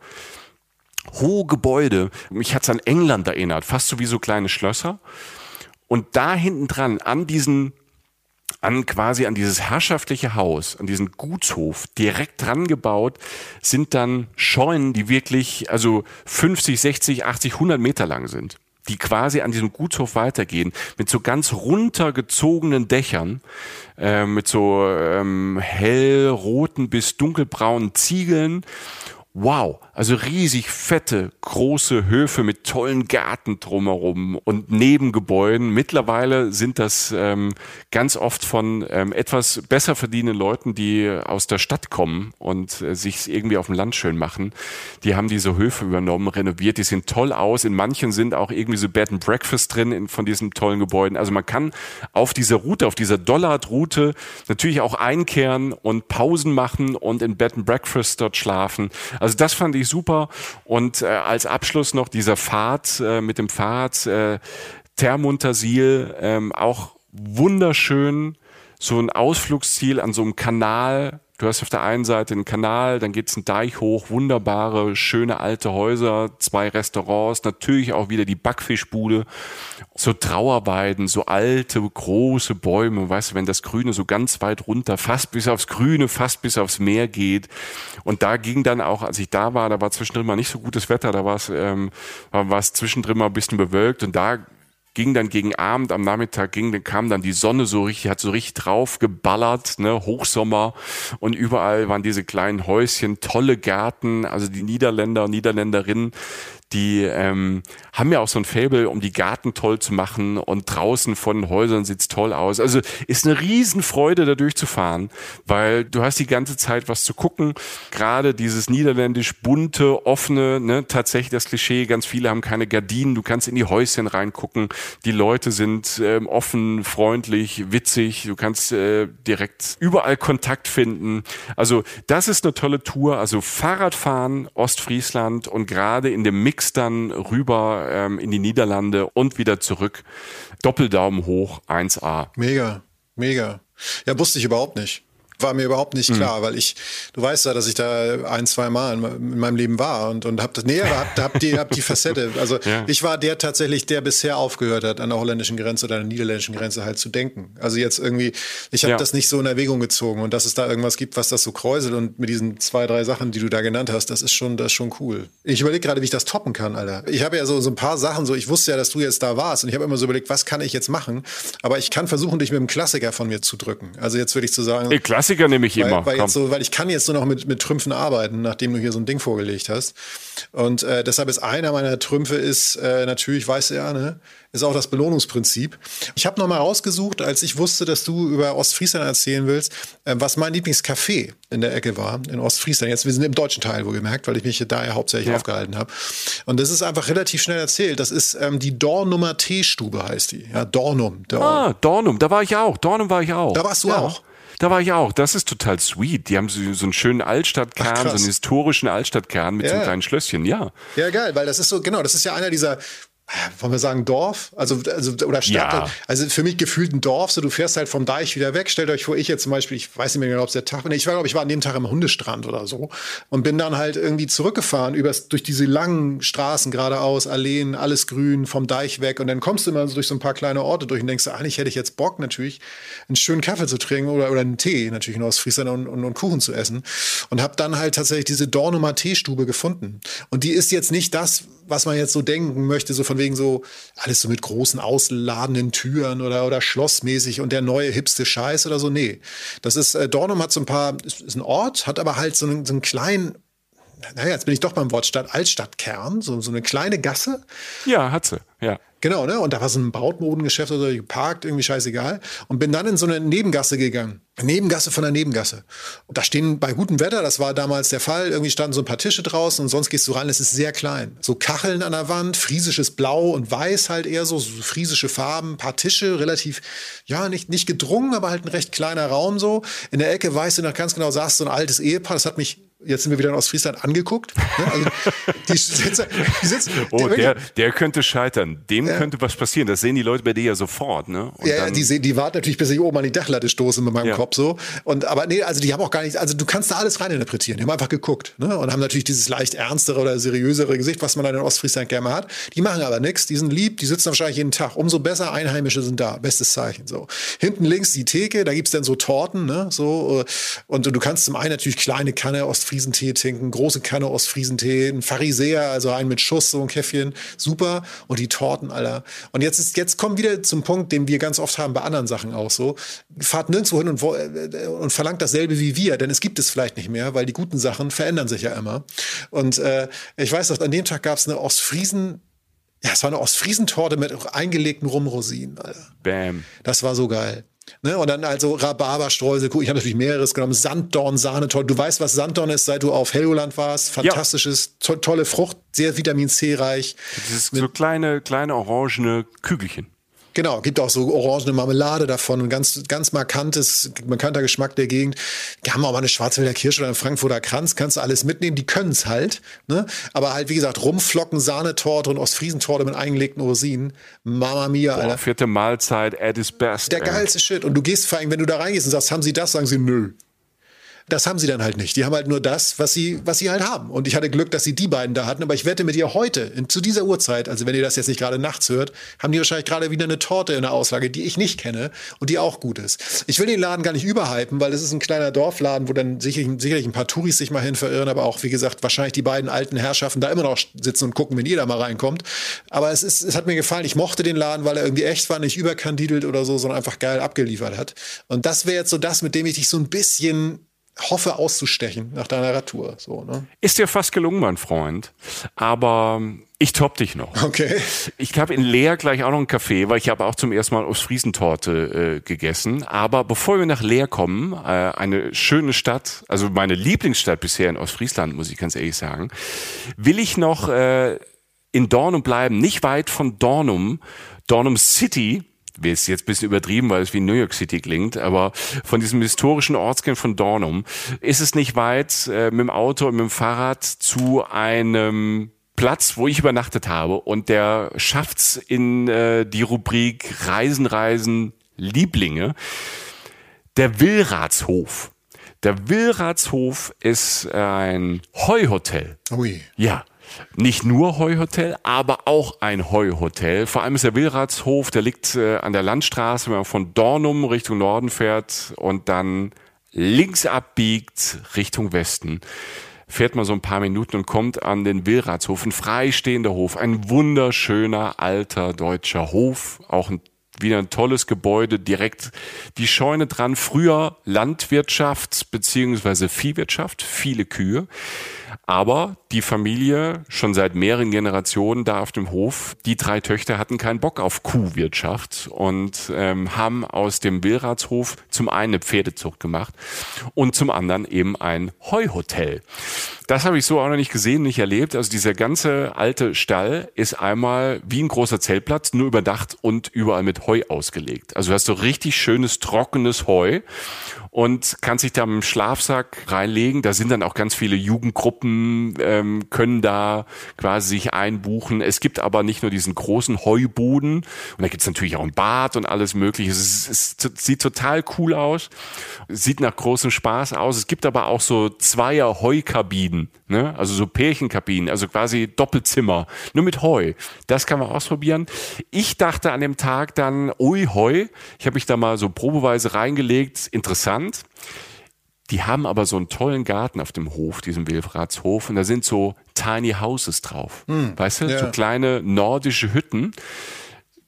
hohe Gebäude. Mich hat's an England erinnert, fast so wie so kleine Schlösser. Und da hinten dran, an diesen an quasi an dieses herrschaftliche Haus, an diesen Gutshof direkt dran gebaut, sind dann Scheunen, die wirklich also 50, 60, 80, 100 Meter lang sind, die quasi an diesem Gutshof weitergehen, mit so ganz runtergezogenen Dächern, äh, mit so ähm, hellroten bis dunkelbraunen Ziegeln. Wow, also riesig fette, große Höfe mit tollen Gärten drumherum und Nebengebäuden. Mittlerweile sind das ähm, ganz oft von ähm, etwas besser verdienenden Leuten, die aus der Stadt kommen und äh, sich irgendwie auf dem Land schön machen. Die haben diese Höfe übernommen, renoviert, die sehen toll aus. In manchen sind auch irgendwie so Bed and Breakfast drin in, von diesen tollen Gebäuden. Also man kann auf dieser Route, auf dieser Dollard-Route natürlich auch einkehren und Pausen machen und in Bed and Breakfast dort schlafen. Also das fand ich super. Und äh, als Abschluss noch dieser Fahrt äh, mit dem Fahrrad äh, Termuntersil, ähm, auch wunderschön. So ein Ausflugsziel an so einem Kanal Du hast auf der einen Seite einen Kanal, dann geht's einen Deich hoch, wunderbare, schöne alte Häuser, zwei Restaurants, natürlich auch wieder die Backfischbude, so Trauerweiden, so alte, große Bäume, weißt du, wenn das Grüne so ganz weit runter, fast bis aufs Grüne, fast bis aufs Meer geht. Und da ging dann auch, als ich da war, da war zwischendrin mal nicht so gutes Wetter, da war es ähm, war es zwischendrin mal ein bisschen bewölkt und da ging dann gegen Abend, am Nachmittag ging, dann kam dann die Sonne so richtig, hat so richtig drauf geballert, ne, Hochsommer. Und überall waren diese kleinen Häuschen, tolle Gärten, also die Niederländer Niederländerinnen, die ähm, haben ja auch so ein Fable, um die Garten toll zu machen und draußen von Häusern sieht's toll aus. Also ist eine Riesenfreude, da durchzufahren, weil du hast die ganze Zeit was zu gucken. Gerade dieses niederländisch bunte, offene, ne, tatsächlich das Klischee, ganz viele haben keine Gardinen, du kannst in die Häuschen reingucken, die Leute sind ähm, offen, freundlich, witzig, du kannst äh, direkt überall Kontakt finden. Also das ist eine tolle Tour, also Fahrradfahren, Ostfriesland und gerade in dem Mix dann rüber ähm, in die Niederlande und wieder zurück. Doppeldaumen hoch, 1A. Mega, mega. Ja, wusste ich überhaupt nicht war mir überhaupt nicht mhm. klar, mhm. weil ich, du weißt ja, dass ich da ein, zwei Mal in, in meinem Leben war und, und hab das, nee, hab, hab die, hab die Facette. Also ja. ich war der tatsächlich, der bisher aufgehört hat, an der holländischen Grenze oder an der niederländischen Grenze halt zu denken. Also jetzt irgendwie, ich habe ja. das nicht so in Erwägung gezogen und dass es da irgendwas gibt, was das so kräuselt und mit diesen zwei, drei Sachen, die du da genannt hast, das ist schon, das ist schon cool. Ich überlege gerade, wie ich das toppen kann, Alter. Ich habe ja so, so ein paar Sachen, so ich wusste ja, dass du jetzt da warst und ich habe immer so überlegt, was kann ich jetzt machen? Aber ich kann versuchen, dich mit einem Klassiker von mir zu drücken. Also jetzt würde ich zu sagen. Klassiker nehme ich immer. Weil, weil, so, weil ich kann jetzt nur noch mit, mit Trümpfen arbeiten, nachdem du hier so ein Ding vorgelegt hast. Und äh, deshalb ist einer meiner Trümpfe ist, äh, natürlich, weißt du ja, ne, ist auch das Belohnungsprinzip. Ich habe nochmal rausgesucht, als ich wusste, dass du über Ostfriesland erzählen willst, äh, was mein Lieblingscafé in der Ecke war, in Ostfriesland. Jetzt, wir sind im deutschen Teil, wo gemerkt, weil ich mich da ja hauptsächlich ja. aufgehalten habe. Und das ist einfach relativ schnell erzählt. Das ist ähm, die Dornumer Teestube, heißt die. Ja, Dornum. Dornum. Ah, Dornum, da war ich auch. Dornum war ich auch. Da warst du ja. auch. Da war ich auch. Das ist total sweet. Die haben so, so einen schönen Altstadtkern, Ach, so einen historischen Altstadtkern mit ja. so einem kleinen Schlösschen, ja. Ja, geil, weil das ist so, genau, das ist ja einer dieser wollen wir sagen Dorf, also, also oder Stadt, ja. also für mich gefühlt ein Dorf, so du fährst halt vom Deich wieder weg. Stellt euch vor, ich jetzt zum Beispiel, ich weiß nicht mehr genau, ob es der Tag war, ich war, glaube ich, war an dem Tag im Hundestrand oder so und bin dann halt irgendwie zurückgefahren übers, durch diese langen Straßen geradeaus, Alleen, alles grün, vom Deich weg. Und dann kommst du immer so durch so ein paar kleine Orte durch und denkst, eigentlich hätte ich jetzt Bock natürlich, einen schönen Kaffee zu trinken oder, oder einen Tee natürlich in Ostfriesland und, und, und Kuchen zu essen. Und habe dann halt tatsächlich diese Dornumer Teestube gefunden. Und die ist jetzt nicht das, was man jetzt so denken möchte, so von wegen so alles so mit großen ausladenden Türen oder, oder schlossmäßig und der neue hipste Scheiß oder so. Nee, das ist, äh, Dornum hat so ein paar, ist, ist ein Ort, hat aber halt so einen, so einen kleinen, naja, jetzt bin ich doch beim Wort Stadt, Altstadtkern, so, so eine kleine Gasse. Ja, hat sie, ja. Genau, ne? Und da war so ein Brautmodengeschäft oder so, geparkt, irgendwie scheißegal. Und bin dann in so eine Nebengasse gegangen. Nebengasse von der Nebengasse. Und da stehen bei gutem Wetter, das war damals der Fall, irgendwie standen so ein paar Tische draußen und sonst gehst du rein, es ist sehr klein. So Kacheln an der Wand, friesisches Blau und Weiß halt eher so, so friesische Farben, paar Tische, relativ, ja, nicht, nicht gedrungen, aber halt ein recht kleiner Raum so. In der Ecke, weißt du noch ganz genau, saß so ein altes Ehepaar, das hat mich jetzt sind wir wieder in Ostfriesland angeguckt. Ne? Also die sitzen, die sitzen, oh, der, der könnte scheitern. Dem ja. könnte was passieren. Das sehen die Leute bei dir ja sofort. Ne? Und ja, die, sehen, die warten natürlich, bis ich oben an die Dachlatte stoße mit meinem ja. Kopf so. Und aber nee, also die haben auch gar nicht, also du kannst da alles reininterpretieren. Die haben einfach geguckt ne? und haben natürlich dieses leicht ernstere oder seriösere Gesicht, was man dann in Ostfriesland gerne hat. Die machen aber nichts, die sind lieb, die sitzen wahrscheinlich jeden Tag. Umso besser Einheimische sind da. Bestes Zeichen. So. Hinten links die Theke, da gibt's dann so Torten, ne? So, und du kannst zum einen natürlich kleine Kanne Ostfriesland Ostfriesentee trinken, große Kanne Ostfriesentee, ein Pharisäer, also einen mit Schuss, so ein Käffchen, super. Und die Torten, Alter. Und jetzt ist, jetzt kommen wieder zum Punkt, den wir ganz oft haben bei anderen Sachen auch so. Fahrt nirgendwo hin und, äh, und verlangt dasselbe wie wir, denn es gibt es vielleicht nicht mehr, weil die guten Sachen verändern sich ja immer. Und äh, ich weiß noch, an dem Tag gab es eine Ostfriesen, ja, es war eine Ostfriesentorte mit eingelegten Rumrosinen, Alter. Bam. Das war so geil. Ne? Und dann also Rhabarberstreusel, ich habe natürlich mehreres genommen, Sanddorn, Sahne, toll. Du weißt, was Sanddorn ist, seit du auf Helgoland warst. Fantastisches, ja. to tolle Frucht, sehr Vitamin C reich. Das ist so kleine, kleine orangene Kügelchen. Genau, gibt auch so orangene Marmelade davon, ein ganz, ganz markantes, markanter Geschmack der Gegend. Die haben auch mal eine Schwarzwälder Kirsche oder einen Frankfurter Kranz, kannst du alles mitnehmen, die können es halt. Ne? Aber halt, wie gesagt, Rumflocken, Sahnetorte und Ostfriesentorte mit eingelegten Rosinen. Mama mia, Boah, Alter. Vierte Mahlzeit at its best. Der ey. geilste Shit. Und du gehst vor allem, wenn du da reingehst und sagst, haben sie das, sagen sie nö. Das haben sie dann halt nicht. Die haben halt nur das, was sie, was sie halt haben. Und ich hatte Glück, dass sie die beiden da hatten. Aber ich wette mit ihr heute, in, zu dieser Uhrzeit, also wenn ihr das jetzt nicht gerade nachts hört, haben die wahrscheinlich gerade wieder eine Torte in der Auslage, die ich nicht kenne und die auch gut ist. Ich will den Laden gar nicht überhypen, weil es ist ein kleiner Dorfladen, wo dann sicherlich, sicherlich ein paar Touris sich mal hin verirren, aber auch, wie gesagt, wahrscheinlich die beiden alten Herrschaften da immer noch sitzen und gucken, wenn ihr da mal reinkommt. Aber es ist, es hat mir gefallen. Ich mochte den Laden, weil er irgendwie echt war, nicht überkandidelt oder so, sondern einfach geil abgeliefert hat. Und das wäre jetzt so das, mit dem ich dich so ein bisschen hoffe auszustechen nach deiner Radtour. So, ne? Ist dir fast gelungen, mein Freund. Aber ich top dich noch. Okay. Ich habe in Leer gleich auch noch einen Kaffee, weil ich habe auch zum ersten Mal Ostfriesentorte äh, gegessen. Aber bevor wir nach Leer kommen, äh, eine schöne Stadt, also meine Lieblingsstadt bisher in Ostfriesland, muss ich ganz ehrlich sagen, will ich noch äh, in Dornum bleiben, nicht weit von Dornum, Dornum City ist jetzt ein bisschen übertrieben, weil es wie New York City klingt, aber von diesem historischen Ortskern von Dornum ist es nicht weit äh, mit dem Auto und mit dem Fahrrad zu einem Platz, wo ich übernachtet habe und der schafft's in äh, die Rubrik Reisen, Reisen, Lieblinge. Der Willratshof. Der Willratshof ist ein Heuhotel. Ui. Ja. Nicht nur Heuhotel, aber auch ein Heuhotel. Vor allem ist der Willratshof, der liegt äh, an der Landstraße, wenn man von Dornum Richtung Norden fährt und dann links abbiegt Richtung Westen fährt man so ein paar Minuten und kommt an den Willratshof, ein freistehender Hof, ein wunderschöner alter deutscher Hof, auch ein wieder ein tolles Gebäude, direkt die Scheune dran. Früher Landwirtschaft beziehungsweise Viehwirtschaft, viele Kühe. Aber die Familie, schon seit mehreren Generationen da auf dem Hof, die drei Töchter hatten keinen Bock auf Kuhwirtschaft und ähm, haben aus dem Willratshof zum einen eine Pferdezucht gemacht und zum anderen eben ein Heuhotel. Das habe ich so auch noch nicht gesehen, nicht erlebt. Also dieser ganze alte Stall ist einmal wie ein großer Zeltplatz, nur überdacht und überall mit Heu ausgelegt. Also du hast so richtig schönes, trockenes Heu und kann sich da im Schlafsack reinlegen. Da sind dann auch ganz viele Jugendgruppen, ähm, können da quasi sich einbuchen. Es gibt aber nicht nur diesen großen Heubuden und da gibt's natürlich auch ein Bad und alles mögliche. Es, ist, es sieht total cool aus, sieht nach großem Spaß aus. Es gibt aber auch so Zweier Heukabinen, ne? also so Pärchenkabinen, also quasi Doppelzimmer, nur mit Heu. Das kann man ausprobieren. Ich dachte an dem Tag dann, ui Heu, ich habe mich da mal so probeweise reingelegt, interessant. Die haben aber so einen tollen Garten auf dem Hof, diesem Wilfratshof, und da sind so Tiny Houses drauf. Hm, weißt du, ja. so kleine nordische Hütten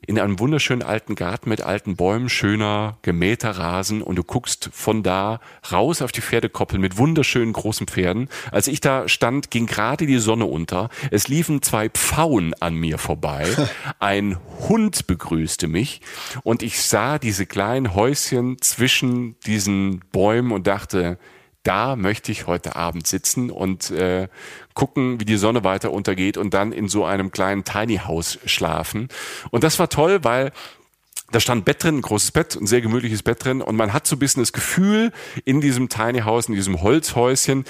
in einem wunderschönen alten Garten mit alten Bäumen, schöner gemähter Rasen und du guckst von da raus auf die Pferdekoppel mit wunderschönen großen Pferden. Als ich da stand, ging gerade die Sonne unter. Es liefen zwei Pfauen an mir vorbei. Ein Hund begrüßte mich und ich sah diese kleinen Häuschen zwischen diesen Bäumen und dachte, da möchte ich heute Abend sitzen und äh, gucken, wie die Sonne weiter untergeht und dann in so einem kleinen Tiny House schlafen. Und das war toll, weil da stand ein Bett drin, ein großes Bett, ein sehr gemütliches Bett drin und man hat so ein bisschen das Gefühl in diesem Tiny House, in diesem Holzhäuschen,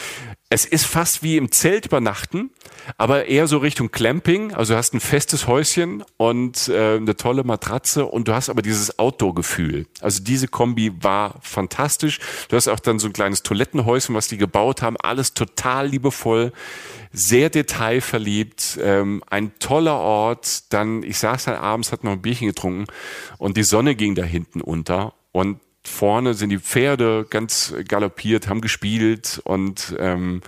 es ist fast wie im Zelt übernachten, aber eher so Richtung Clamping. Also du hast ein festes Häuschen und äh, eine tolle Matratze und du hast aber dieses Outdoor-Gefühl. Also diese Kombi war fantastisch. Du hast auch dann so ein kleines Toilettenhäuschen, was die gebaut haben. Alles total liebevoll, sehr detailverliebt, ähm, ein toller Ort. Dann, ich saß dann abends, hat noch ein Bierchen getrunken und die Sonne ging da hinten unter und vorne sind die Pferde ganz galoppiert, haben gespielt und ähm,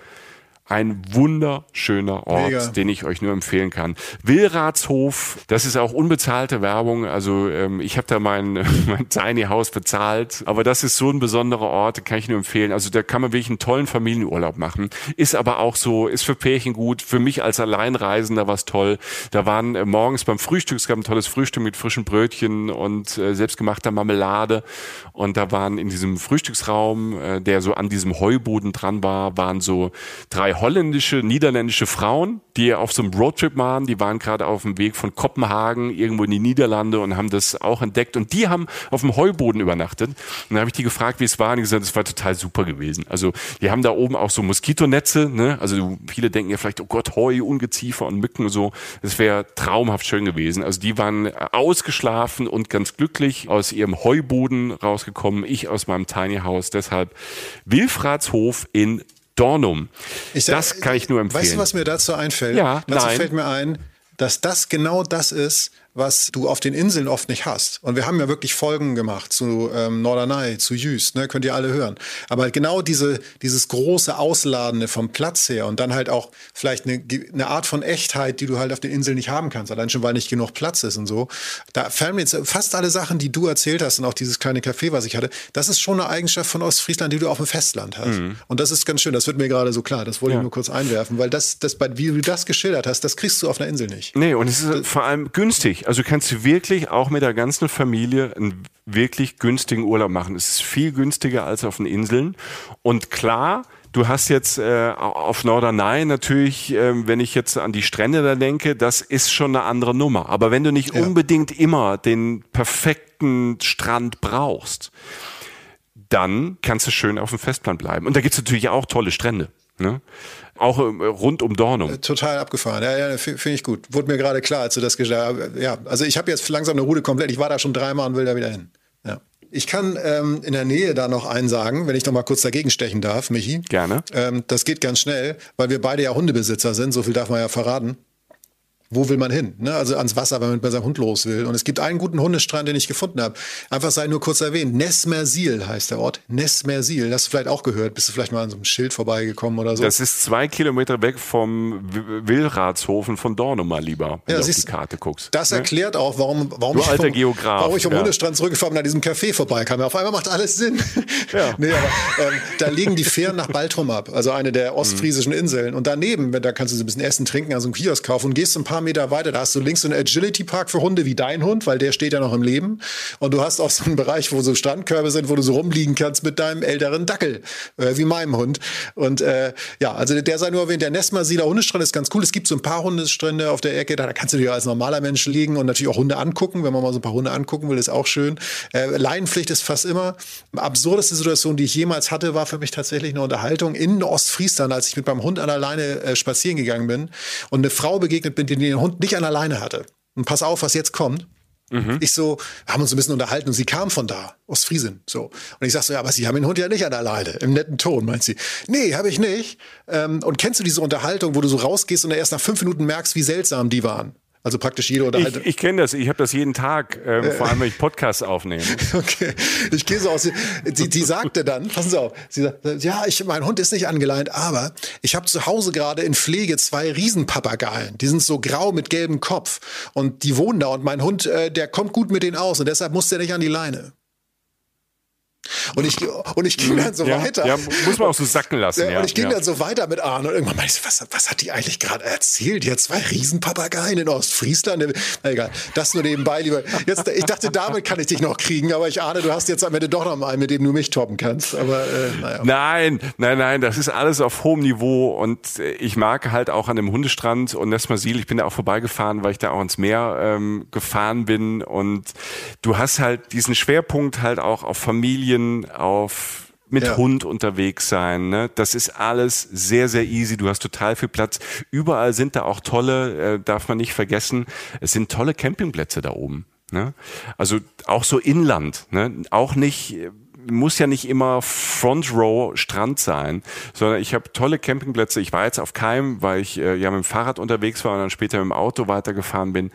ein wunderschöner Ort, Mega. den ich euch nur empfehlen kann. Willratshof, das ist auch unbezahlte Werbung. Also ähm, ich habe da mein, mein Tiny House bezahlt, aber das ist so ein besonderer Ort, den kann ich nur empfehlen. Also da kann man wirklich einen tollen Familienurlaub machen. Ist aber auch so, ist für Pärchen gut. Für mich als Alleinreisender war es toll. Da waren äh, morgens beim Frühstück, es gab ein tolles Frühstück mit frischen Brötchen und äh, selbstgemachter Marmelade. Und da waren in diesem Frühstücksraum, äh, der so an diesem Heuboden dran war, waren so drei holländische, niederländische Frauen, die auf so einem Roadtrip waren. Die waren gerade auf dem Weg von Kopenhagen irgendwo in die Niederlande und haben das auch entdeckt. Und die haben auf dem Heuboden übernachtet. Und dann habe ich die gefragt, wie es war. Und die gesagt, es war total super gewesen. Also die haben da oben auch so Moskitonetze. Ne? Also viele denken ja vielleicht, oh Gott, Heu, Ungeziefer und Mücken und so. Das wäre traumhaft schön gewesen. Also die waren ausgeschlafen und ganz glücklich aus ihrem Heuboden rausgekommen. Ich aus meinem Tiny House. Deshalb Wilfratshof in Dornum. Ich, das kann ich nur empfehlen. Weißt du, was mir dazu einfällt? Ja, dazu nein. fällt mir ein, dass das genau das ist, was du auf den Inseln oft nicht hast. Und wir haben ja wirklich Folgen gemacht zu ähm, Norderney, zu Jüst, ne? könnt ihr alle hören. Aber genau diese, dieses große Ausladende vom Platz her und dann halt auch vielleicht eine, eine Art von Echtheit, die du halt auf den Inseln nicht haben kannst, allein schon, weil nicht genug Platz ist und so. Da fallen mir jetzt fast alle Sachen, die du erzählt hast und auch dieses kleine Café, was ich hatte, das ist schon eine Eigenschaft von Ostfriesland, die du auf dem Festland hast. Mhm. Und das ist ganz schön, das wird mir gerade so klar, das wollte ja. ich nur kurz einwerfen, weil das, das, wie du das geschildert hast, das kriegst du auf einer Insel nicht. Nee, und es ist das, vor allem günstig. Also kannst du wirklich auch mit der ganzen Familie einen wirklich günstigen Urlaub machen. Es ist viel günstiger als auf den Inseln. Und klar, Du hast jetzt äh, auf Norderney natürlich, äh, wenn ich jetzt an die Strände da denke, das ist schon eine andere Nummer. Aber wenn du nicht ja. unbedingt immer den perfekten Strand brauchst, dann kannst du schön auf dem Festland bleiben. Und da gibt's natürlich auch tolle Strände. Ne? Auch äh, rund um Dornum. Äh, total abgefahren. Ja, ja finde ich gut. Wurde mir gerade klar, als du das gesagt hast. Ja, also ich habe jetzt langsam eine Route komplett. Ich war da schon dreimal und will da wieder hin. Ja. Ich kann ähm, in der Nähe da noch einen sagen, wenn ich noch mal kurz dagegen stechen darf, Michi. Gerne. Ähm, das geht ganz schnell, weil wir beide ja Hundebesitzer sind. So viel darf man ja verraten wo will man hin? Ne? Also ans Wasser, wenn man mit seinem Hund los will. Und es gibt einen guten Hundestrand, den ich gefunden habe. Einfach sei nur kurz erwähnt. Nesmersil heißt der Ort. Nesmersil. Hast du vielleicht auch gehört? Bist du vielleicht mal an so einem Schild vorbeigekommen oder so? Das ist zwei Kilometer weg vom Willratshofen von Dornum mal lieber, wenn ja, du auf die Karte guckst. Das ne? erklärt auch, warum, warum, ich, alter Geograf, warum ich vom ja. Hundestrand zurückgefahren bin, an diesem Café vorbeikam. Auf einmal macht alles Sinn. Ja. nee, aber, ähm, da liegen die Fähren nach Baltrum ab, also eine der ostfriesischen Inseln. Und daneben, da kannst du so ein bisschen Essen, trinken, also einen Kiosk kaufen und gehst ein paar Meter weiter, da hast du links so einen Agility-Park für Hunde wie dein Hund, weil der steht ja noch im Leben. Und du hast auch so einen Bereich, wo so Strandkörbe sind, wo du so rumliegen kannst mit deinem älteren Dackel, äh, wie meinem Hund. Und äh, ja, also der sei nur erwähnt, der Nesmasila Hundestrand ist ganz cool. Es gibt so ein paar Hundestrände auf der Ecke, da, da kannst du dir als normaler Mensch liegen und natürlich auch Hunde angucken, wenn man mal so ein paar Hunde angucken will, ist auch schön. Äh, Leinenpflicht ist fast immer. Absurdeste Situation, die ich jemals hatte, war für mich tatsächlich eine Unterhaltung in Ostfriesland, als ich mit meinem Hund an der Leine äh, spazieren gegangen bin und eine Frau begegnet bin, die den Hund nicht an der Leine hatte. Und pass auf, was jetzt kommt. Mhm. Ich so, haben uns ein bisschen unterhalten und sie kam von da, Ostfriesen, so. Und ich sag so, ja, aber Sie haben den Hund ja nicht an der Leine, im netten Ton, meint sie. Nee, habe ich nicht. Ähm, und kennst du diese Unterhaltung, wo du so rausgehst und erst nach fünf Minuten merkst, wie seltsam die waren? Also praktisch jede Unterhaltung. Ich, ich kenne das, ich habe das jeden Tag, ähm, äh, vor allem wenn ich Podcasts aufnehme. Okay, ich gehe so aus. Sie, die sagte dann, passen Sie auf, sie sagt, ja, ich, mein Hund ist nicht angeleint, aber ich habe zu Hause gerade in Pflege zwei Riesenpapageien. Die sind so grau mit gelbem Kopf und die wohnen da und mein Hund, äh, der kommt gut mit denen aus und deshalb muss der nicht an die Leine. Und ich, und ich ging dann so ja, weiter. Ja, muss man auch so sacken lassen. Ja, und ich ging dann so weiter mit Arne. Und irgendwann meinte ich, was, was hat die eigentlich gerade erzählt? Die hat zwei Riesenpapageien in Ostfriesland. Na egal, das nur nebenbei, lieber. Jetzt, ich dachte, damit kann ich dich noch kriegen. Aber ich ahne, du hast jetzt am Ende doch noch einen, mit dem du mich toppen kannst. Aber äh, naja. Nein, nein, nein, das ist alles auf hohem Niveau. Und ich mag halt auch an dem Hundestrand und Nesmasil, ich bin da auch vorbeigefahren, weil ich da auch ins Meer ähm, gefahren bin. Und du hast halt diesen Schwerpunkt halt auch auf Familie Familien, auf mit ja. Hund unterwegs sein. Ne? Das ist alles sehr, sehr easy. Du hast total viel Platz. Überall sind da auch tolle, äh, darf man nicht vergessen, es sind tolle Campingplätze da oben. Ne? Also auch so Inland. Ne? Auch nicht muss ja nicht immer Front Row Strand sein, sondern ich habe tolle Campingplätze. Ich war jetzt auf keinem, weil ich äh, ja mit dem Fahrrad unterwegs war und dann später mit dem Auto weitergefahren bin.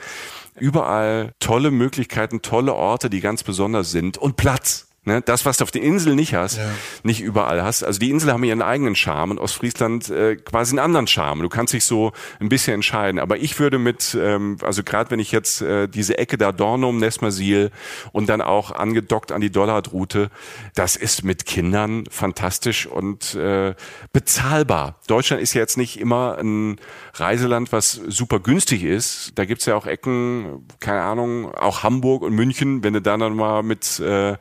Überall tolle Möglichkeiten, tolle Orte, die ganz besonders sind und Platz. Ne? Das, was du auf der Insel nicht hast, ja. nicht überall hast. Also die Insel haben ihren eigenen Charme und Ostfriesland äh, quasi einen anderen Charme. Du kannst dich so ein bisschen entscheiden. Aber ich würde mit, ähm, also gerade wenn ich jetzt äh, diese Ecke da Dornum, Nesmasil und dann auch angedockt an die Dollardroute, das ist mit Kindern fantastisch und äh, bezahlbar. Deutschland ist ja jetzt nicht immer ein Reiseland, was super günstig ist. Da gibt's ja auch Ecken, keine Ahnung, auch Hamburg und München, wenn du dann, dann mal mit äh,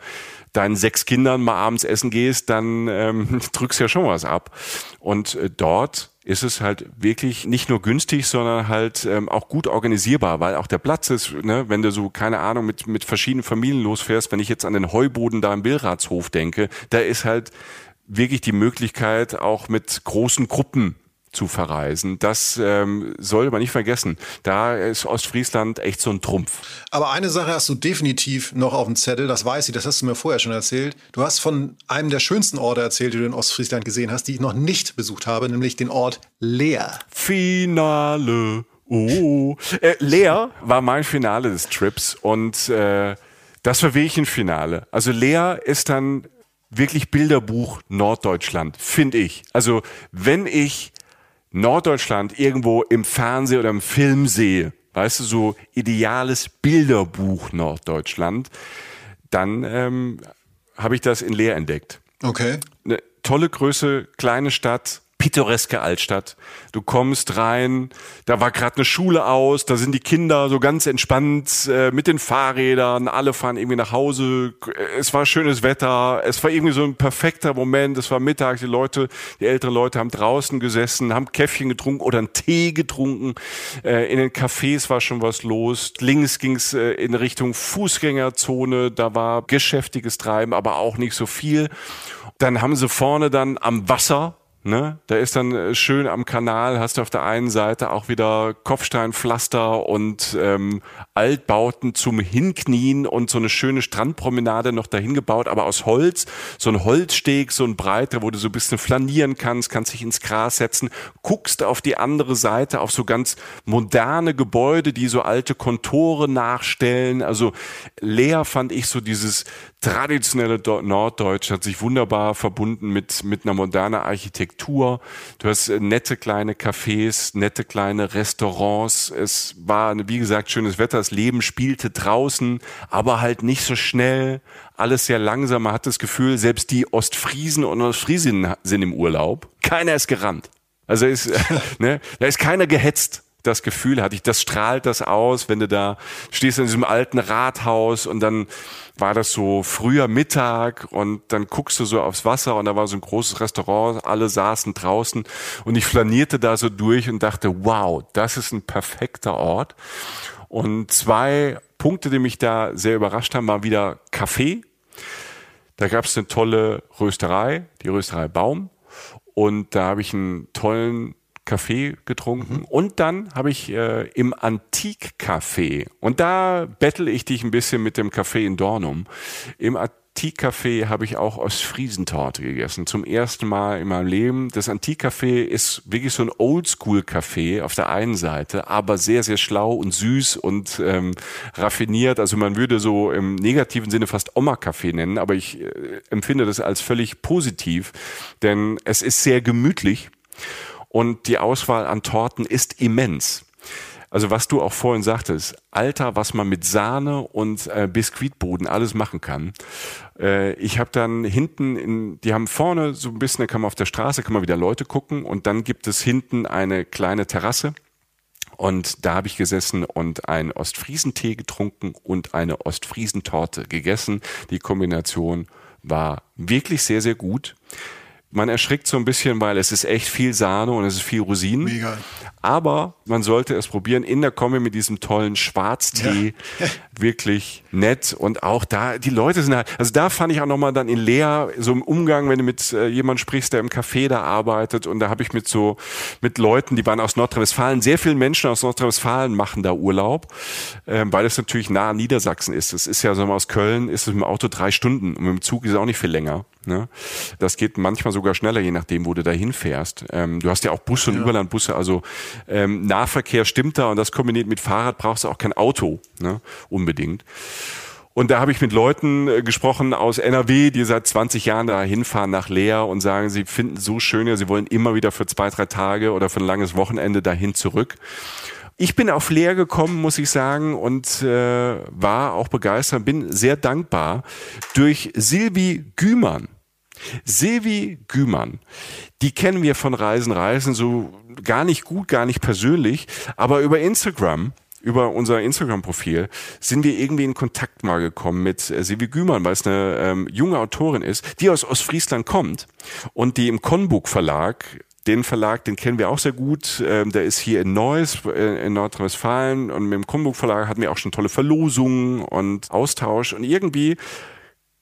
deinen sechs Kindern mal abends essen gehst, dann ähm, drückst ja schon was ab. Und äh, dort ist es halt wirklich nicht nur günstig, sondern halt ähm, auch gut organisierbar, weil auch der Platz ist, ne, wenn du so, keine Ahnung, mit, mit verschiedenen Familien losfährst, wenn ich jetzt an den Heuboden da im Billratshof denke, da ist halt wirklich die Möglichkeit, auch mit großen Gruppen zu verreisen. Das ähm, sollte man nicht vergessen. Da ist Ostfriesland echt so ein Trumpf. Aber eine Sache hast du definitiv noch auf dem Zettel, das weiß ich, das hast du mir vorher schon erzählt. Du hast von einem der schönsten Orte erzählt, die du in Ostfriesland gesehen hast, die ich noch nicht besucht habe, nämlich den Ort Leer. Finale. Oh, äh, Lea war mein Finale des Trips und äh, das war wirklich ein Finale. Also Lea ist dann wirklich Bilderbuch Norddeutschland, finde ich. Also wenn ich Norddeutschland irgendwo im Fernsehen oder im Film sehe, weißt du, so ideales Bilderbuch Norddeutschland, dann ähm, habe ich das in Leer entdeckt. Okay. Eine tolle Größe, kleine Stadt, pittoreske Altstadt. Du kommst rein, da war gerade eine Schule aus, da sind die Kinder so ganz entspannt äh, mit den Fahrrädern, alle fahren irgendwie nach Hause. Es war schönes Wetter, es war irgendwie so ein perfekter Moment. Es war Mittag, die Leute, die älteren Leute haben draußen gesessen, haben Käffchen getrunken oder einen Tee getrunken. Äh, in den Cafés war schon was los. Links ging's äh, in Richtung Fußgängerzone, da war geschäftiges Treiben, aber auch nicht so viel. Dann haben sie vorne dann am Wasser Ne? Da ist dann äh, schön am Kanal, hast du auf der einen Seite auch wieder Kopfsteinpflaster und ähm, Altbauten zum Hinknien und so eine schöne Strandpromenade noch dahin gebaut, aber aus Holz. So ein Holzsteg, so ein breiter, wo du so ein bisschen flanieren kannst, kannst dich ins Gras setzen, guckst auf die andere Seite, auf so ganz moderne Gebäude, die so alte Kontore nachstellen. Also leer fand ich so dieses traditionelle Norddeutsch, hat sich wunderbar verbunden mit, mit einer modernen Architektur. Du hast äh, nette kleine Cafés, nette kleine Restaurants. Es war, wie gesagt, schönes Wetter. Das Leben spielte draußen, aber halt nicht so schnell. Alles sehr langsam. Man hat das Gefühl, selbst die Ostfriesen und Ostfriesinnen sind im Urlaub. Keiner ist gerannt. Also ist, ne, da ist keiner gehetzt das Gefühl hatte ich, das strahlt das aus, wenn du da stehst in diesem alten Rathaus und dann war das so früher Mittag und dann guckst du so aufs Wasser und da war so ein großes Restaurant, alle saßen draußen und ich flanierte da so durch und dachte, wow, das ist ein perfekter Ort. Und zwei Punkte, die mich da sehr überrascht haben, waren wieder Kaffee. Da gab es eine tolle Rösterei, die Rösterei Baum. Und da habe ich einen tollen Kaffee getrunken mhm. und dann habe ich äh, im Antikcafé und da bettel ich dich ein bisschen mit dem Café in Dornum. Im Antikcafé habe ich auch Ostfriesentorte gegessen. Zum ersten Mal in meinem Leben. Das Antikcafé ist wirklich so ein Oldschool-Café auf der einen Seite, aber sehr, sehr schlau und süß und ähm, raffiniert. Also man würde so im negativen Sinne fast Oma-Café nennen, aber ich äh, empfinde das als völlig positiv, denn es ist sehr gemütlich und die Auswahl an Torten ist immens. Also was du auch vorhin sagtest, Alter, was man mit Sahne und äh, Biskuitboden alles machen kann. Äh, ich habe dann hinten, in, die haben vorne so ein bisschen, da kann man auf der Straße, kann man wieder Leute gucken und dann gibt es hinten eine kleine Terrasse. Und da habe ich gesessen und einen Ostfriesentee getrunken und eine Ostfriesentorte gegessen. Die Kombination war wirklich sehr, sehr gut. Man erschrickt so ein bisschen, weil es ist echt viel Sahne und es ist viel Rosinen. Mega. Aber man sollte es probieren in der Kombi mit diesem tollen Schwarztee. Ja. Wirklich nett. Und auch da, die Leute sind halt, also da fand ich auch nochmal dann in Leer, so im Umgang, wenn du mit äh, jemand sprichst, der im Café da arbeitet. Und da habe ich mit so, mit Leuten, die waren aus Nordrhein-Westfalen, sehr viele Menschen aus Nordrhein-Westfalen machen da Urlaub, ähm, weil es natürlich nah an Niedersachsen ist. Es ist ja, so mal aus Köln, ist es mit dem Auto drei Stunden und mit dem Zug ist es auch nicht viel länger. Ne? Das geht manchmal sogar schneller, je nachdem, wo du da hinfährst. Ähm, du hast ja auch Busse und ja. Überlandbusse, also ähm, Nahverkehr stimmt da und das kombiniert mit Fahrrad brauchst du auch kein Auto, ne? unbedingt. Und da habe ich mit Leuten äh, gesprochen aus NRW, die seit 20 Jahren da hinfahren nach Leer und sagen, sie finden so schön, ja, sie wollen immer wieder für zwei, drei Tage oder für ein langes Wochenende dahin zurück. Ich bin auf Leer gekommen, muss ich sagen, und äh, war auch begeistert, bin sehr dankbar durch Silvi Gümann. Silvi Gümann, die kennen wir von Reisen, Reisen so gar nicht gut, gar nicht persönlich, aber über Instagram über unser Instagram-Profil sind wir irgendwie in Kontakt mal gekommen mit äh, Silvi Gümann, weil es eine ähm, junge Autorin ist, die aus Ostfriesland kommt und die im Konbuk Verlag den Verlag, den kennen wir auch sehr gut. Ähm, der ist hier in Neuss, äh, in Nordrhein-Westfalen. Und mit dem Konbuk Verlag hatten wir auch schon tolle Verlosungen und Austausch. Und irgendwie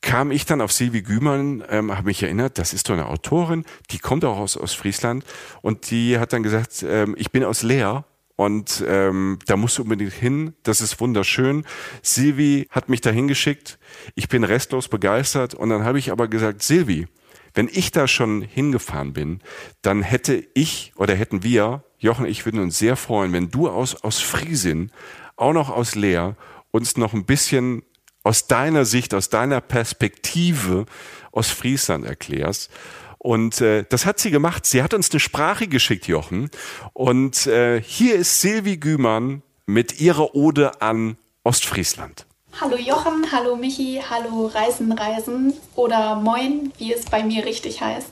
kam ich dann auf Silvi Gümann, ähm, habe mich erinnert, das ist doch eine Autorin, die kommt auch aus, aus Friesland und die hat dann gesagt, ähm, ich bin aus Leer und ähm, da musst du unbedingt hin, das ist wunderschön. Silvi hat mich da hingeschickt, ich bin restlos begeistert und dann habe ich aber gesagt, Silvi, wenn ich da schon hingefahren bin, dann hätte ich oder hätten wir Jochen, ich würde uns sehr freuen, wenn du aus, aus Friesin, auch noch aus Leer, uns noch ein bisschen aus deiner Sicht, aus deiner Perspektive aus Friesland erklärst. Und äh, das hat sie gemacht. Sie hat uns eine Sprache geschickt, Jochen. Und äh, hier ist Silvi Gümann mit ihrer Ode an Ostfriesland. Hallo Jochen, hallo Michi, hallo Reisen, Reisen oder Moin, wie es bei mir richtig heißt.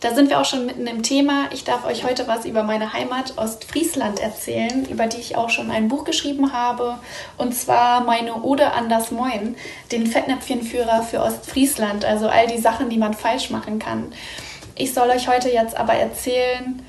Da sind wir auch schon mitten im Thema. Ich darf euch heute was über meine Heimat Ostfriesland erzählen, über die ich auch schon ein Buch geschrieben habe. Und zwar meine Ode an das Moin, den Fettnäpfchenführer für Ostfriesland, also all die Sachen, die man falsch machen kann. Ich soll euch heute jetzt aber erzählen,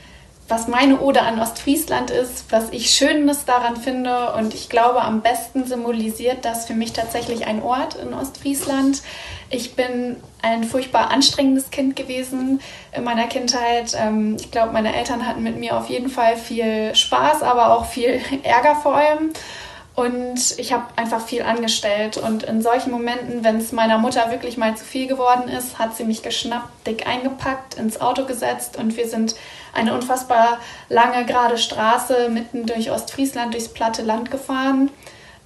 was meine Ode an Ostfriesland ist, was ich Schönes daran finde und ich glaube, am besten symbolisiert das für mich tatsächlich ein Ort in Ostfriesland. Ich bin ein furchtbar anstrengendes Kind gewesen in meiner Kindheit. Ähm, ich glaube, meine Eltern hatten mit mir auf jeden Fall viel Spaß, aber auch viel Ärger vor allem. Und ich habe einfach viel angestellt. Und in solchen Momenten, wenn es meiner Mutter wirklich mal zu viel geworden ist, hat sie mich geschnappt, dick eingepackt, ins Auto gesetzt und wir sind eine unfassbar lange gerade Straße mitten durch Ostfriesland, durchs platte Land gefahren,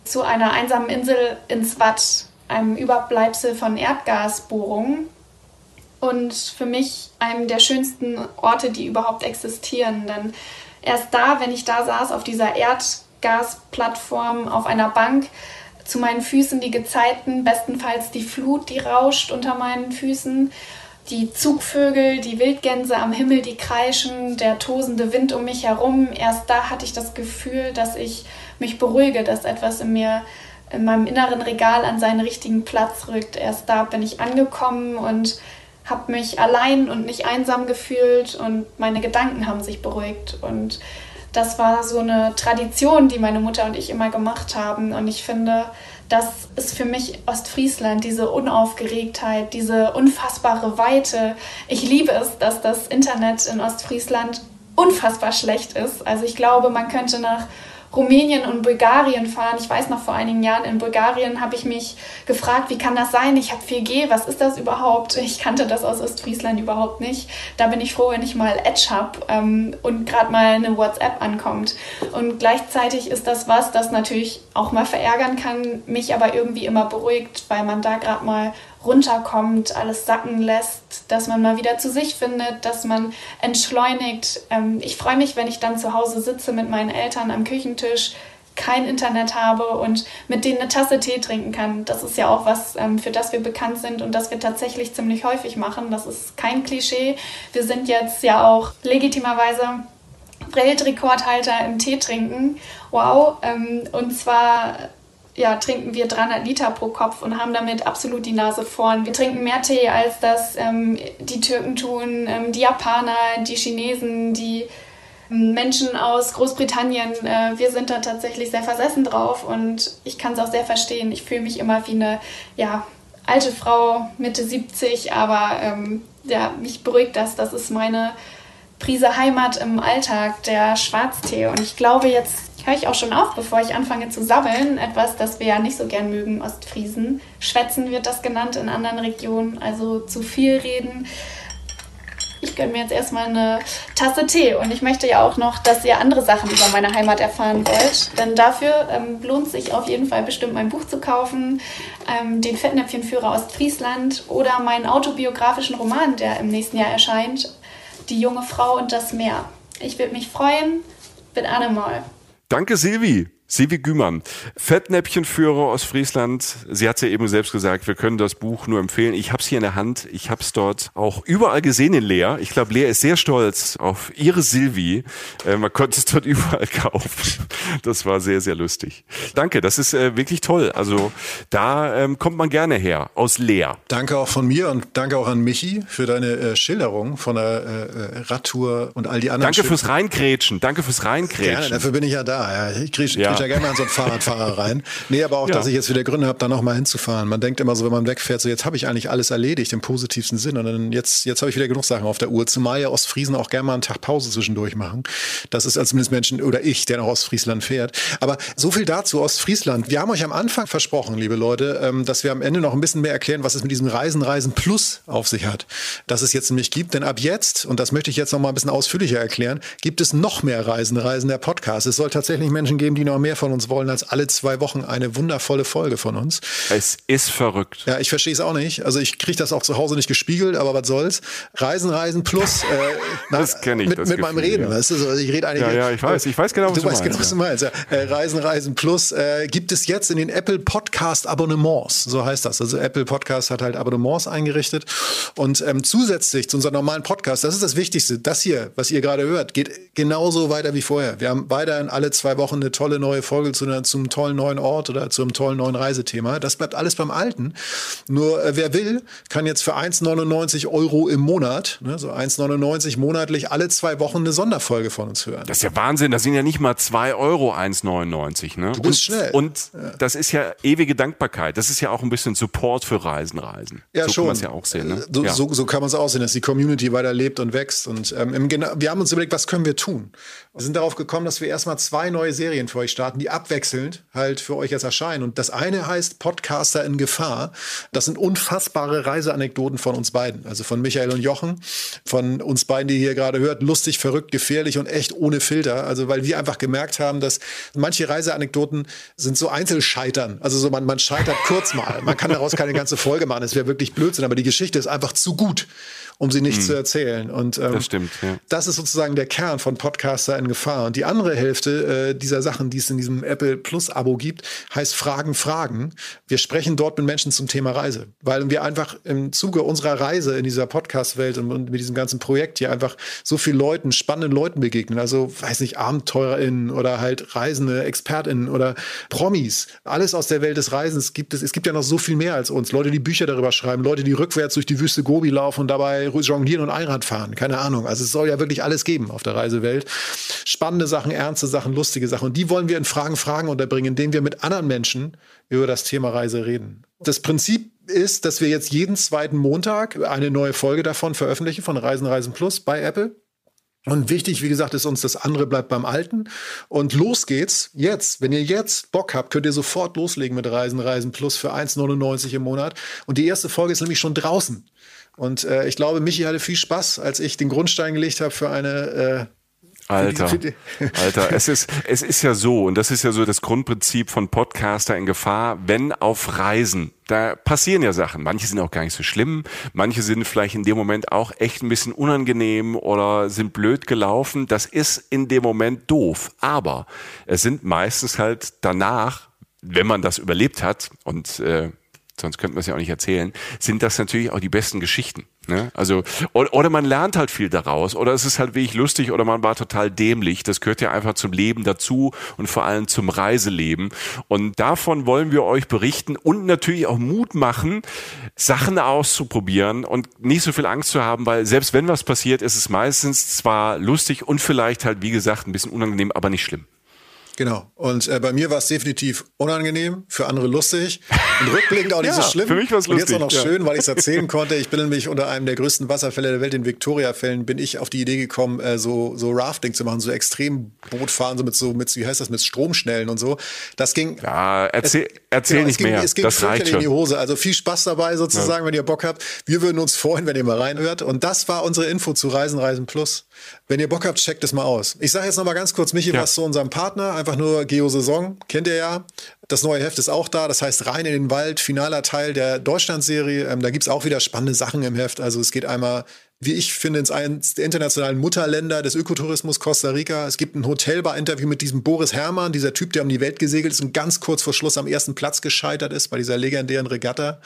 zu einer einsamen Insel ins Watt, einem Überbleibsel von Erdgasbohrungen. Und für mich einem der schönsten Orte, die überhaupt existieren. Denn erst da, wenn ich da saß auf dieser Erdgasbohrung, Gasplattform auf einer Bank. Zu meinen Füßen die Gezeiten, bestenfalls die Flut, die rauscht unter meinen Füßen. Die Zugvögel, die Wildgänse am Himmel, die kreischen, der tosende Wind um mich herum. Erst da hatte ich das Gefühl, dass ich mich beruhige, dass etwas in mir, in meinem inneren Regal an seinen richtigen Platz rückt. Erst da bin ich angekommen und habe mich allein und nicht einsam gefühlt und meine Gedanken haben sich beruhigt. Und das war so eine Tradition, die meine Mutter und ich immer gemacht haben. Und ich finde, das ist für mich Ostfriesland, diese Unaufgeregtheit, diese unfassbare Weite. Ich liebe es, dass das Internet in Ostfriesland unfassbar schlecht ist. Also ich glaube, man könnte nach Rumänien und Bulgarien fahren. Ich weiß noch, vor einigen Jahren in Bulgarien habe ich mich gefragt, wie kann das sein? Ich habe 4G, was ist das überhaupt? Ich kannte das aus Ostfriesland überhaupt nicht. Da bin ich froh, wenn ich mal Edge habe ähm, und gerade mal eine WhatsApp ankommt. Und gleichzeitig ist das was, das natürlich auch mal verärgern kann, mich aber irgendwie immer beruhigt, weil man da gerade mal runterkommt, alles sacken lässt, dass man mal wieder zu sich findet, dass man entschleunigt. Ähm, ich freue mich, wenn ich dann zu Hause sitze mit meinen Eltern am Küchentisch, kein Internet habe und mit denen eine Tasse Tee trinken kann. Das ist ja auch was, ähm, für das wir bekannt sind und das wir tatsächlich ziemlich häufig machen. Das ist kein Klischee. Wir sind jetzt ja auch legitimerweise Weltrekordhalter im Tee trinken. Wow. Ähm, und zwar ja, trinken wir 300 Liter pro Kopf und haben damit absolut die Nase vorn. Wir trinken mehr Tee, als das ähm, die Türken tun, ähm, die Japaner, die Chinesen, die ähm, Menschen aus Großbritannien. Äh, wir sind da tatsächlich sehr versessen drauf und ich kann es auch sehr verstehen. Ich fühle mich immer wie eine ja, alte Frau, Mitte 70, aber ähm, ja, mich beruhigt das. Das ist meine Prise Heimat im Alltag, der Schwarztee. Und ich glaube, jetzt höre ich auch schon auf, bevor ich anfange zu sabbeln. Etwas, das wir ja nicht so gern mögen, Ostfriesen. Schwätzen wird das genannt in anderen Regionen, also zu viel reden. Ich gönne mir jetzt erstmal eine Tasse Tee und ich möchte ja auch noch, dass ihr andere Sachen über meine Heimat erfahren wollt. Denn dafür ähm, lohnt sich auf jeden Fall bestimmt mein Buch zu kaufen, ähm, den Fettnäpfchenführer Ostfriesland oder meinen autobiografischen Roman, der im nächsten Jahr erscheint, Die junge Frau und das Meer. Ich würde mich freuen. Bis Annemal. Danke, Silvi. Silvi Gümann, Fettnäpfchenführer aus Friesland. Sie hat es ja eben selbst gesagt, wir können das Buch nur empfehlen. Ich habe es hier in der Hand. Ich habe es dort auch überall gesehen in Lea. Ich glaube, Lea ist sehr stolz auf ihre Silvi. Äh, man konnte es dort überall kaufen. Das war sehr, sehr lustig. Danke, das ist äh, wirklich toll. Also da ähm, kommt man gerne her, aus Lea. Danke auch von mir und danke auch an Michi für deine äh, Schilderung von der äh, Radtour und all die anderen Danke fürs Reinkrätschen. Danke fürs Reinkrätschen. Gerne, dafür bin ich ja da. Ja, ich kriege ja ja gerne mal so einen Fahrradfahrer rein. Nee, aber auch, ja. dass ich jetzt wieder Gründe habe, da nochmal hinzufahren. Man denkt immer so, wenn man wegfährt, so jetzt habe ich eigentlich alles erledigt im positivsten Sinn. Und dann jetzt, jetzt habe ich wieder genug Sachen auf der Uhr. Zumal ja Ostfriesen auch gerne mal einen Tag Pause zwischendurch machen. Das ist als zumindest Menschen oder ich, der nach Ostfriesland fährt. Aber so viel dazu, Ostfriesland. Wir haben euch am Anfang versprochen, liebe Leute, ähm, dass wir am Ende noch ein bisschen mehr erklären, was es mit diesem Reisen, Reisen Plus auf sich hat. Dass es jetzt nämlich gibt. Denn ab jetzt, und das möchte ich jetzt noch mal ein bisschen ausführlicher erklären, gibt es noch mehr Reisen, Reisen der Podcast. Es soll tatsächlich Menschen geben, die noch mehr von uns wollen als alle zwei Wochen eine wundervolle Folge von uns. Es ist verrückt. Ja, ich verstehe es auch nicht. Also ich kriege das auch zu Hause nicht gespiegelt, aber was soll's. Reisen, Reisen plus. Äh, na, das kenne ich. Mit, mit meinem Reden. Ja. Weißt du? also ich rede eigentlich. Ja, ja, ich weiß. Ich weiß genau, was du, du weißt. Genau, was du meinst. Ja. Äh, Reisen, Reisen plus äh, gibt es jetzt in den Apple Podcast Abonnements. So heißt das. Also Apple Podcast hat halt Abonnements eingerichtet. Und ähm, zusätzlich zu unserem normalen Podcast, das ist das Wichtigste. Das hier, was ihr gerade hört, geht genauso weiter wie vorher. Wir haben weiterhin alle zwei Wochen eine tolle neue Folge zu einer, zum tollen neuen Ort oder zum tollen neuen Reisethema. Das bleibt alles beim Alten. Nur äh, wer will, kann jetzt für 1,99 Euro im Monat, ne, so 1,99 monatlich alle zwei Wochen eine Sonderfolge von uns hören. Das ist ja Wahnsinn. Das sind ja nicht mal 2 Euro 1,99. Ne? Du bist und, schnell. Und ja. das ist ja ewige Dankbarkeit. Das ist ja auch ein bisschen Support für Reisen, Reisen. Ja, so schon. kann man es ja auch sehen. Ne? So, ja. so, so kann man es auch sehen, dass die Community weiter lebt und wächst. Und ähm, im, wir haben uns überlegt, was können wir tun? Wir sind darauf gekommen, dass wir erstmal zwei neue Serien für euch starten, die abwechselnd halt für euch jetzt erscheinen. Und das eine heißt Podcaster in Gefahr. Das sind unfassbare Reiseanekdoten von uns beiden. Also von Michael und Jochen, von uns beiden, die ihr hier gerade hört. Lustig, verrückt, gefährlich und echt ohne Filter. Also weil wir einfach gemerkt haben, dass manche Reiseanekdoten sind so Einzelscheitern. Also so man, man scheitert kurz mal. Man kann daraus keine ganze Folge machen. Das wäre wirklich Blödsinn. Aber die Geschichte ist einfach zu gut um sie nicht hm. zu erzählen. Und ähm, das stimmt. Ja. Das ist sozusagen der Kern von Podcaster in Gefahr. Und die andere Hälfte äh, dieser Sachen, die es in diesem Apple Plus Abo gibt, heißt Fragen, Fragen. Wir sprechen dort mit Menschen zum Thema Reise, weil wir einfach im Zuge unserer Reise in dieser Podcast-Welt und, und, mit diesem ganzen Projekt hier einfach so viel Leuten, spannenden Leuten begegnen. Also, weiß nicht, AbenteurerInnen oder halt Reisende, ExpertInnen oder Promis. Alles aus der Welt des Reisens gibt es. Es gibt ja noch so viel mehr als uns. Leute, die Bücher darüber schreiben, Leute, die rückwärts durch die Wüste Gobi laufen und dabei Jonglieren und Einrad fahren. Keine Ahnung. Also es soll ja wirklich alles geben auf der Reisewelt. Spannende Sachen, ernste Sachen, lustige Sachen. Und die wollen wir in Fragen, Fragen unterbringen, indem wir mit anderen Menschen über das Thema Reise reden. Das Prinzip ist, dass wir jetzt jeden zweiten Montag eine neue Folge davon veröffentlichen, von Reisen, Reisen Plus bei Apple. Und wichtig, wie gesagt, ist uns das andere bleibt beim Alten. Und los geht's jetzt. Wenn ihr jetzt Bock habt, könnt ihr sofort loslegen mit Reisen, Reisen Plus für 1,99 im Monat. Und die erste Folge ist nämlich schon draußen. Und äh, ich glaube, Michi hatte viel Spaß, als ich den Grundstein gelegt habe für eine äh, Alter, Alter, es ist, es ist ja so, und das ist ja so das Grundprinzip von Podcaster in Gefahr, wenn auf Reisen, da passieren ja Sachen. Manche sind auch gar nicht so schlimm, manche sind vielleicht in dem Moment auch echt ein bisschen unangenehm oder sind blöd gelaufen. Das ist in dem Moment doof. Aber es sind meistens halt danach, wenn man das überlebt hat, und äh, sonst könnten wir es ja auch nicht erzählen, sind das natürlich auch die besten Geschichten. Ne? Also, oder, man lernt halt viel daraus, oder es ist halt wirklich lustig, oder man war total dämlich. Das gehört ja einfach zum Leben dazu und vor allem zum Reiseleben. Und davon wollen wir euch berichten und natürlich auch Mut machen, Sachen auszuprobieren und nicht so viel Angst zu haben, weil selbst wenn was passiert, ist es meistens zwar lustig und vielleicht halt, wie gesagt, ein bisschen unangenehm, aber nicht schlimm. Genau. Und äh, bei mir war es definitiv unangenehm, für andere lustig und rückblickend auch nicht ja, so schlimm. Für mich war es lustig. Und jetzt auch noch ja. schön, weil ich es erzählen konnte. Ich bin nämlich unter einem der größten Wasserfälle der Welt, den Victoria-Fällen, bin ich auf die Idee gekommen, äh, so, so Rafting zu machen, so Extremboot fahren, so mit so, mit, wie heißt das, mit Stromschnellen und so. Das ging. Ja, erzähl, es, erzähl genau, nicht ging, mehr. Es ging das reicht in die Hose. Also viel Spaß dabei sozusagen, ja. wenn ihr Bock habt. Wir würden uns freuen, wenn ihr mal reinhört. Und das war unsere Info zu Reisen, Reisen Plus. Wenn ihr Bock habt, checkt es mal aus. Ich sage jetzt noch mal ganz kurz, Michi, was zu unserem Partner, einfach nur Geosaison Saison, kennt ihr ja. Das neue Heft ist auch da, das heißt Rein in den Wald, finaler Teil der Deutschlandserie. Ähm, da gibt es auch wieder spannende Sachen im Heft. Also es geht einmal wie ich finde, ins eines der internationalen Mutterländer des Ökotourismus Costa Rica. Es gibt ein Hotelbar-Interview mit diesem Boris Herrmann, dieser Typ, der um die Welt gesegelt ist und ganz kurz vor Schluss am ersten Platz gescheitert ist bei dieser legendären Regatta.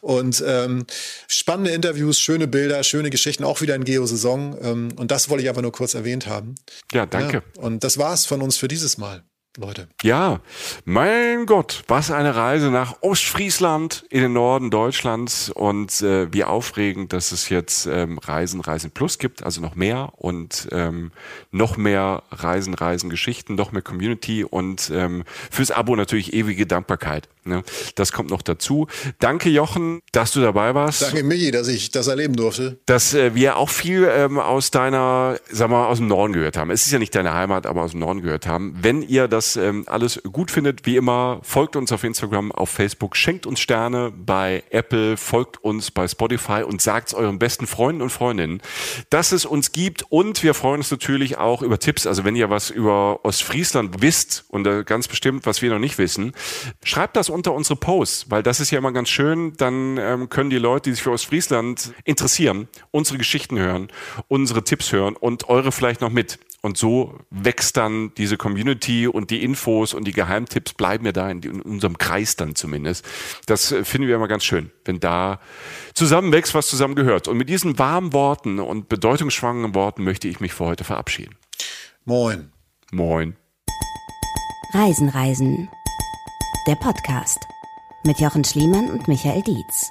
Und ähm, spannende Interviews, schöne Bilder, schöne Geschichten, auch wieder in Geo-Saison. Ähm, und das wollte ich einfach nur kurz erwähnt haben. Ja, danke. Ja, und das war's von uns für dieses Mal. Leute. Ja, mein Gott, was eine Reise nach Ostfriesland in den Norden Deutschlands und äh, wie aufregend, dass es jetzt ähm, Reisen, Reisen Plus gibt, also noch mehr und ähm, noch mehr Reisen, Reisen Geschichten, noch mehr Community und ähm, fürs Abo natürlich ewige Dankbarkeit. Ne? Das kommt noch dazu. Danke Jochen, dass du dabei warst. Danke Michi, dass ich das erleben durfte. Dass äh, wir auch viel ähm, aus deiner, sag mal, aus dem Norden gehört haben. Es ist ja nicht deine Heimat, aber aus dem Norden gehört haben. Wenn ihr das das ähm, alles gut findet, wie immer, folgt uns auf Instagram, auf Facebook, schenkt uns Sterne bei Apple, folgt uns bei Spotify und sagt es euren besten Freunden und Freundinnen, dass es uns gibt. Und wir freuen uns natürlich auch über Tipps. Also wenn ihr was über Ostfriesland wisst und äh, ganz bestimmt, was wir noch nicht wissen, schreibt das unter unsere Posts, weil das ist ja immer ganz schön. Dann ähm, können die Leute, die sich für Ostfriesland interessieren, unsere Geschichten hören, unsere Tipps hören und eure vielleicht noch mit. Und so wächst dann diese Community und die Infos und die Geheimtipps bleiben ja da in, in unserem Kreis dann zumindest. Das äh, finden wir immer ganz schön, wenn da zusammenwächst, was zusammengehört. Und mit diesen warmen Worten und bedeutungsschwangeren Worten möchte ich mich für heute verabschieden. Moin. Moin. Reisen, Reisen. Der Podcast mit Jochen Schliemann und Michael Dietz.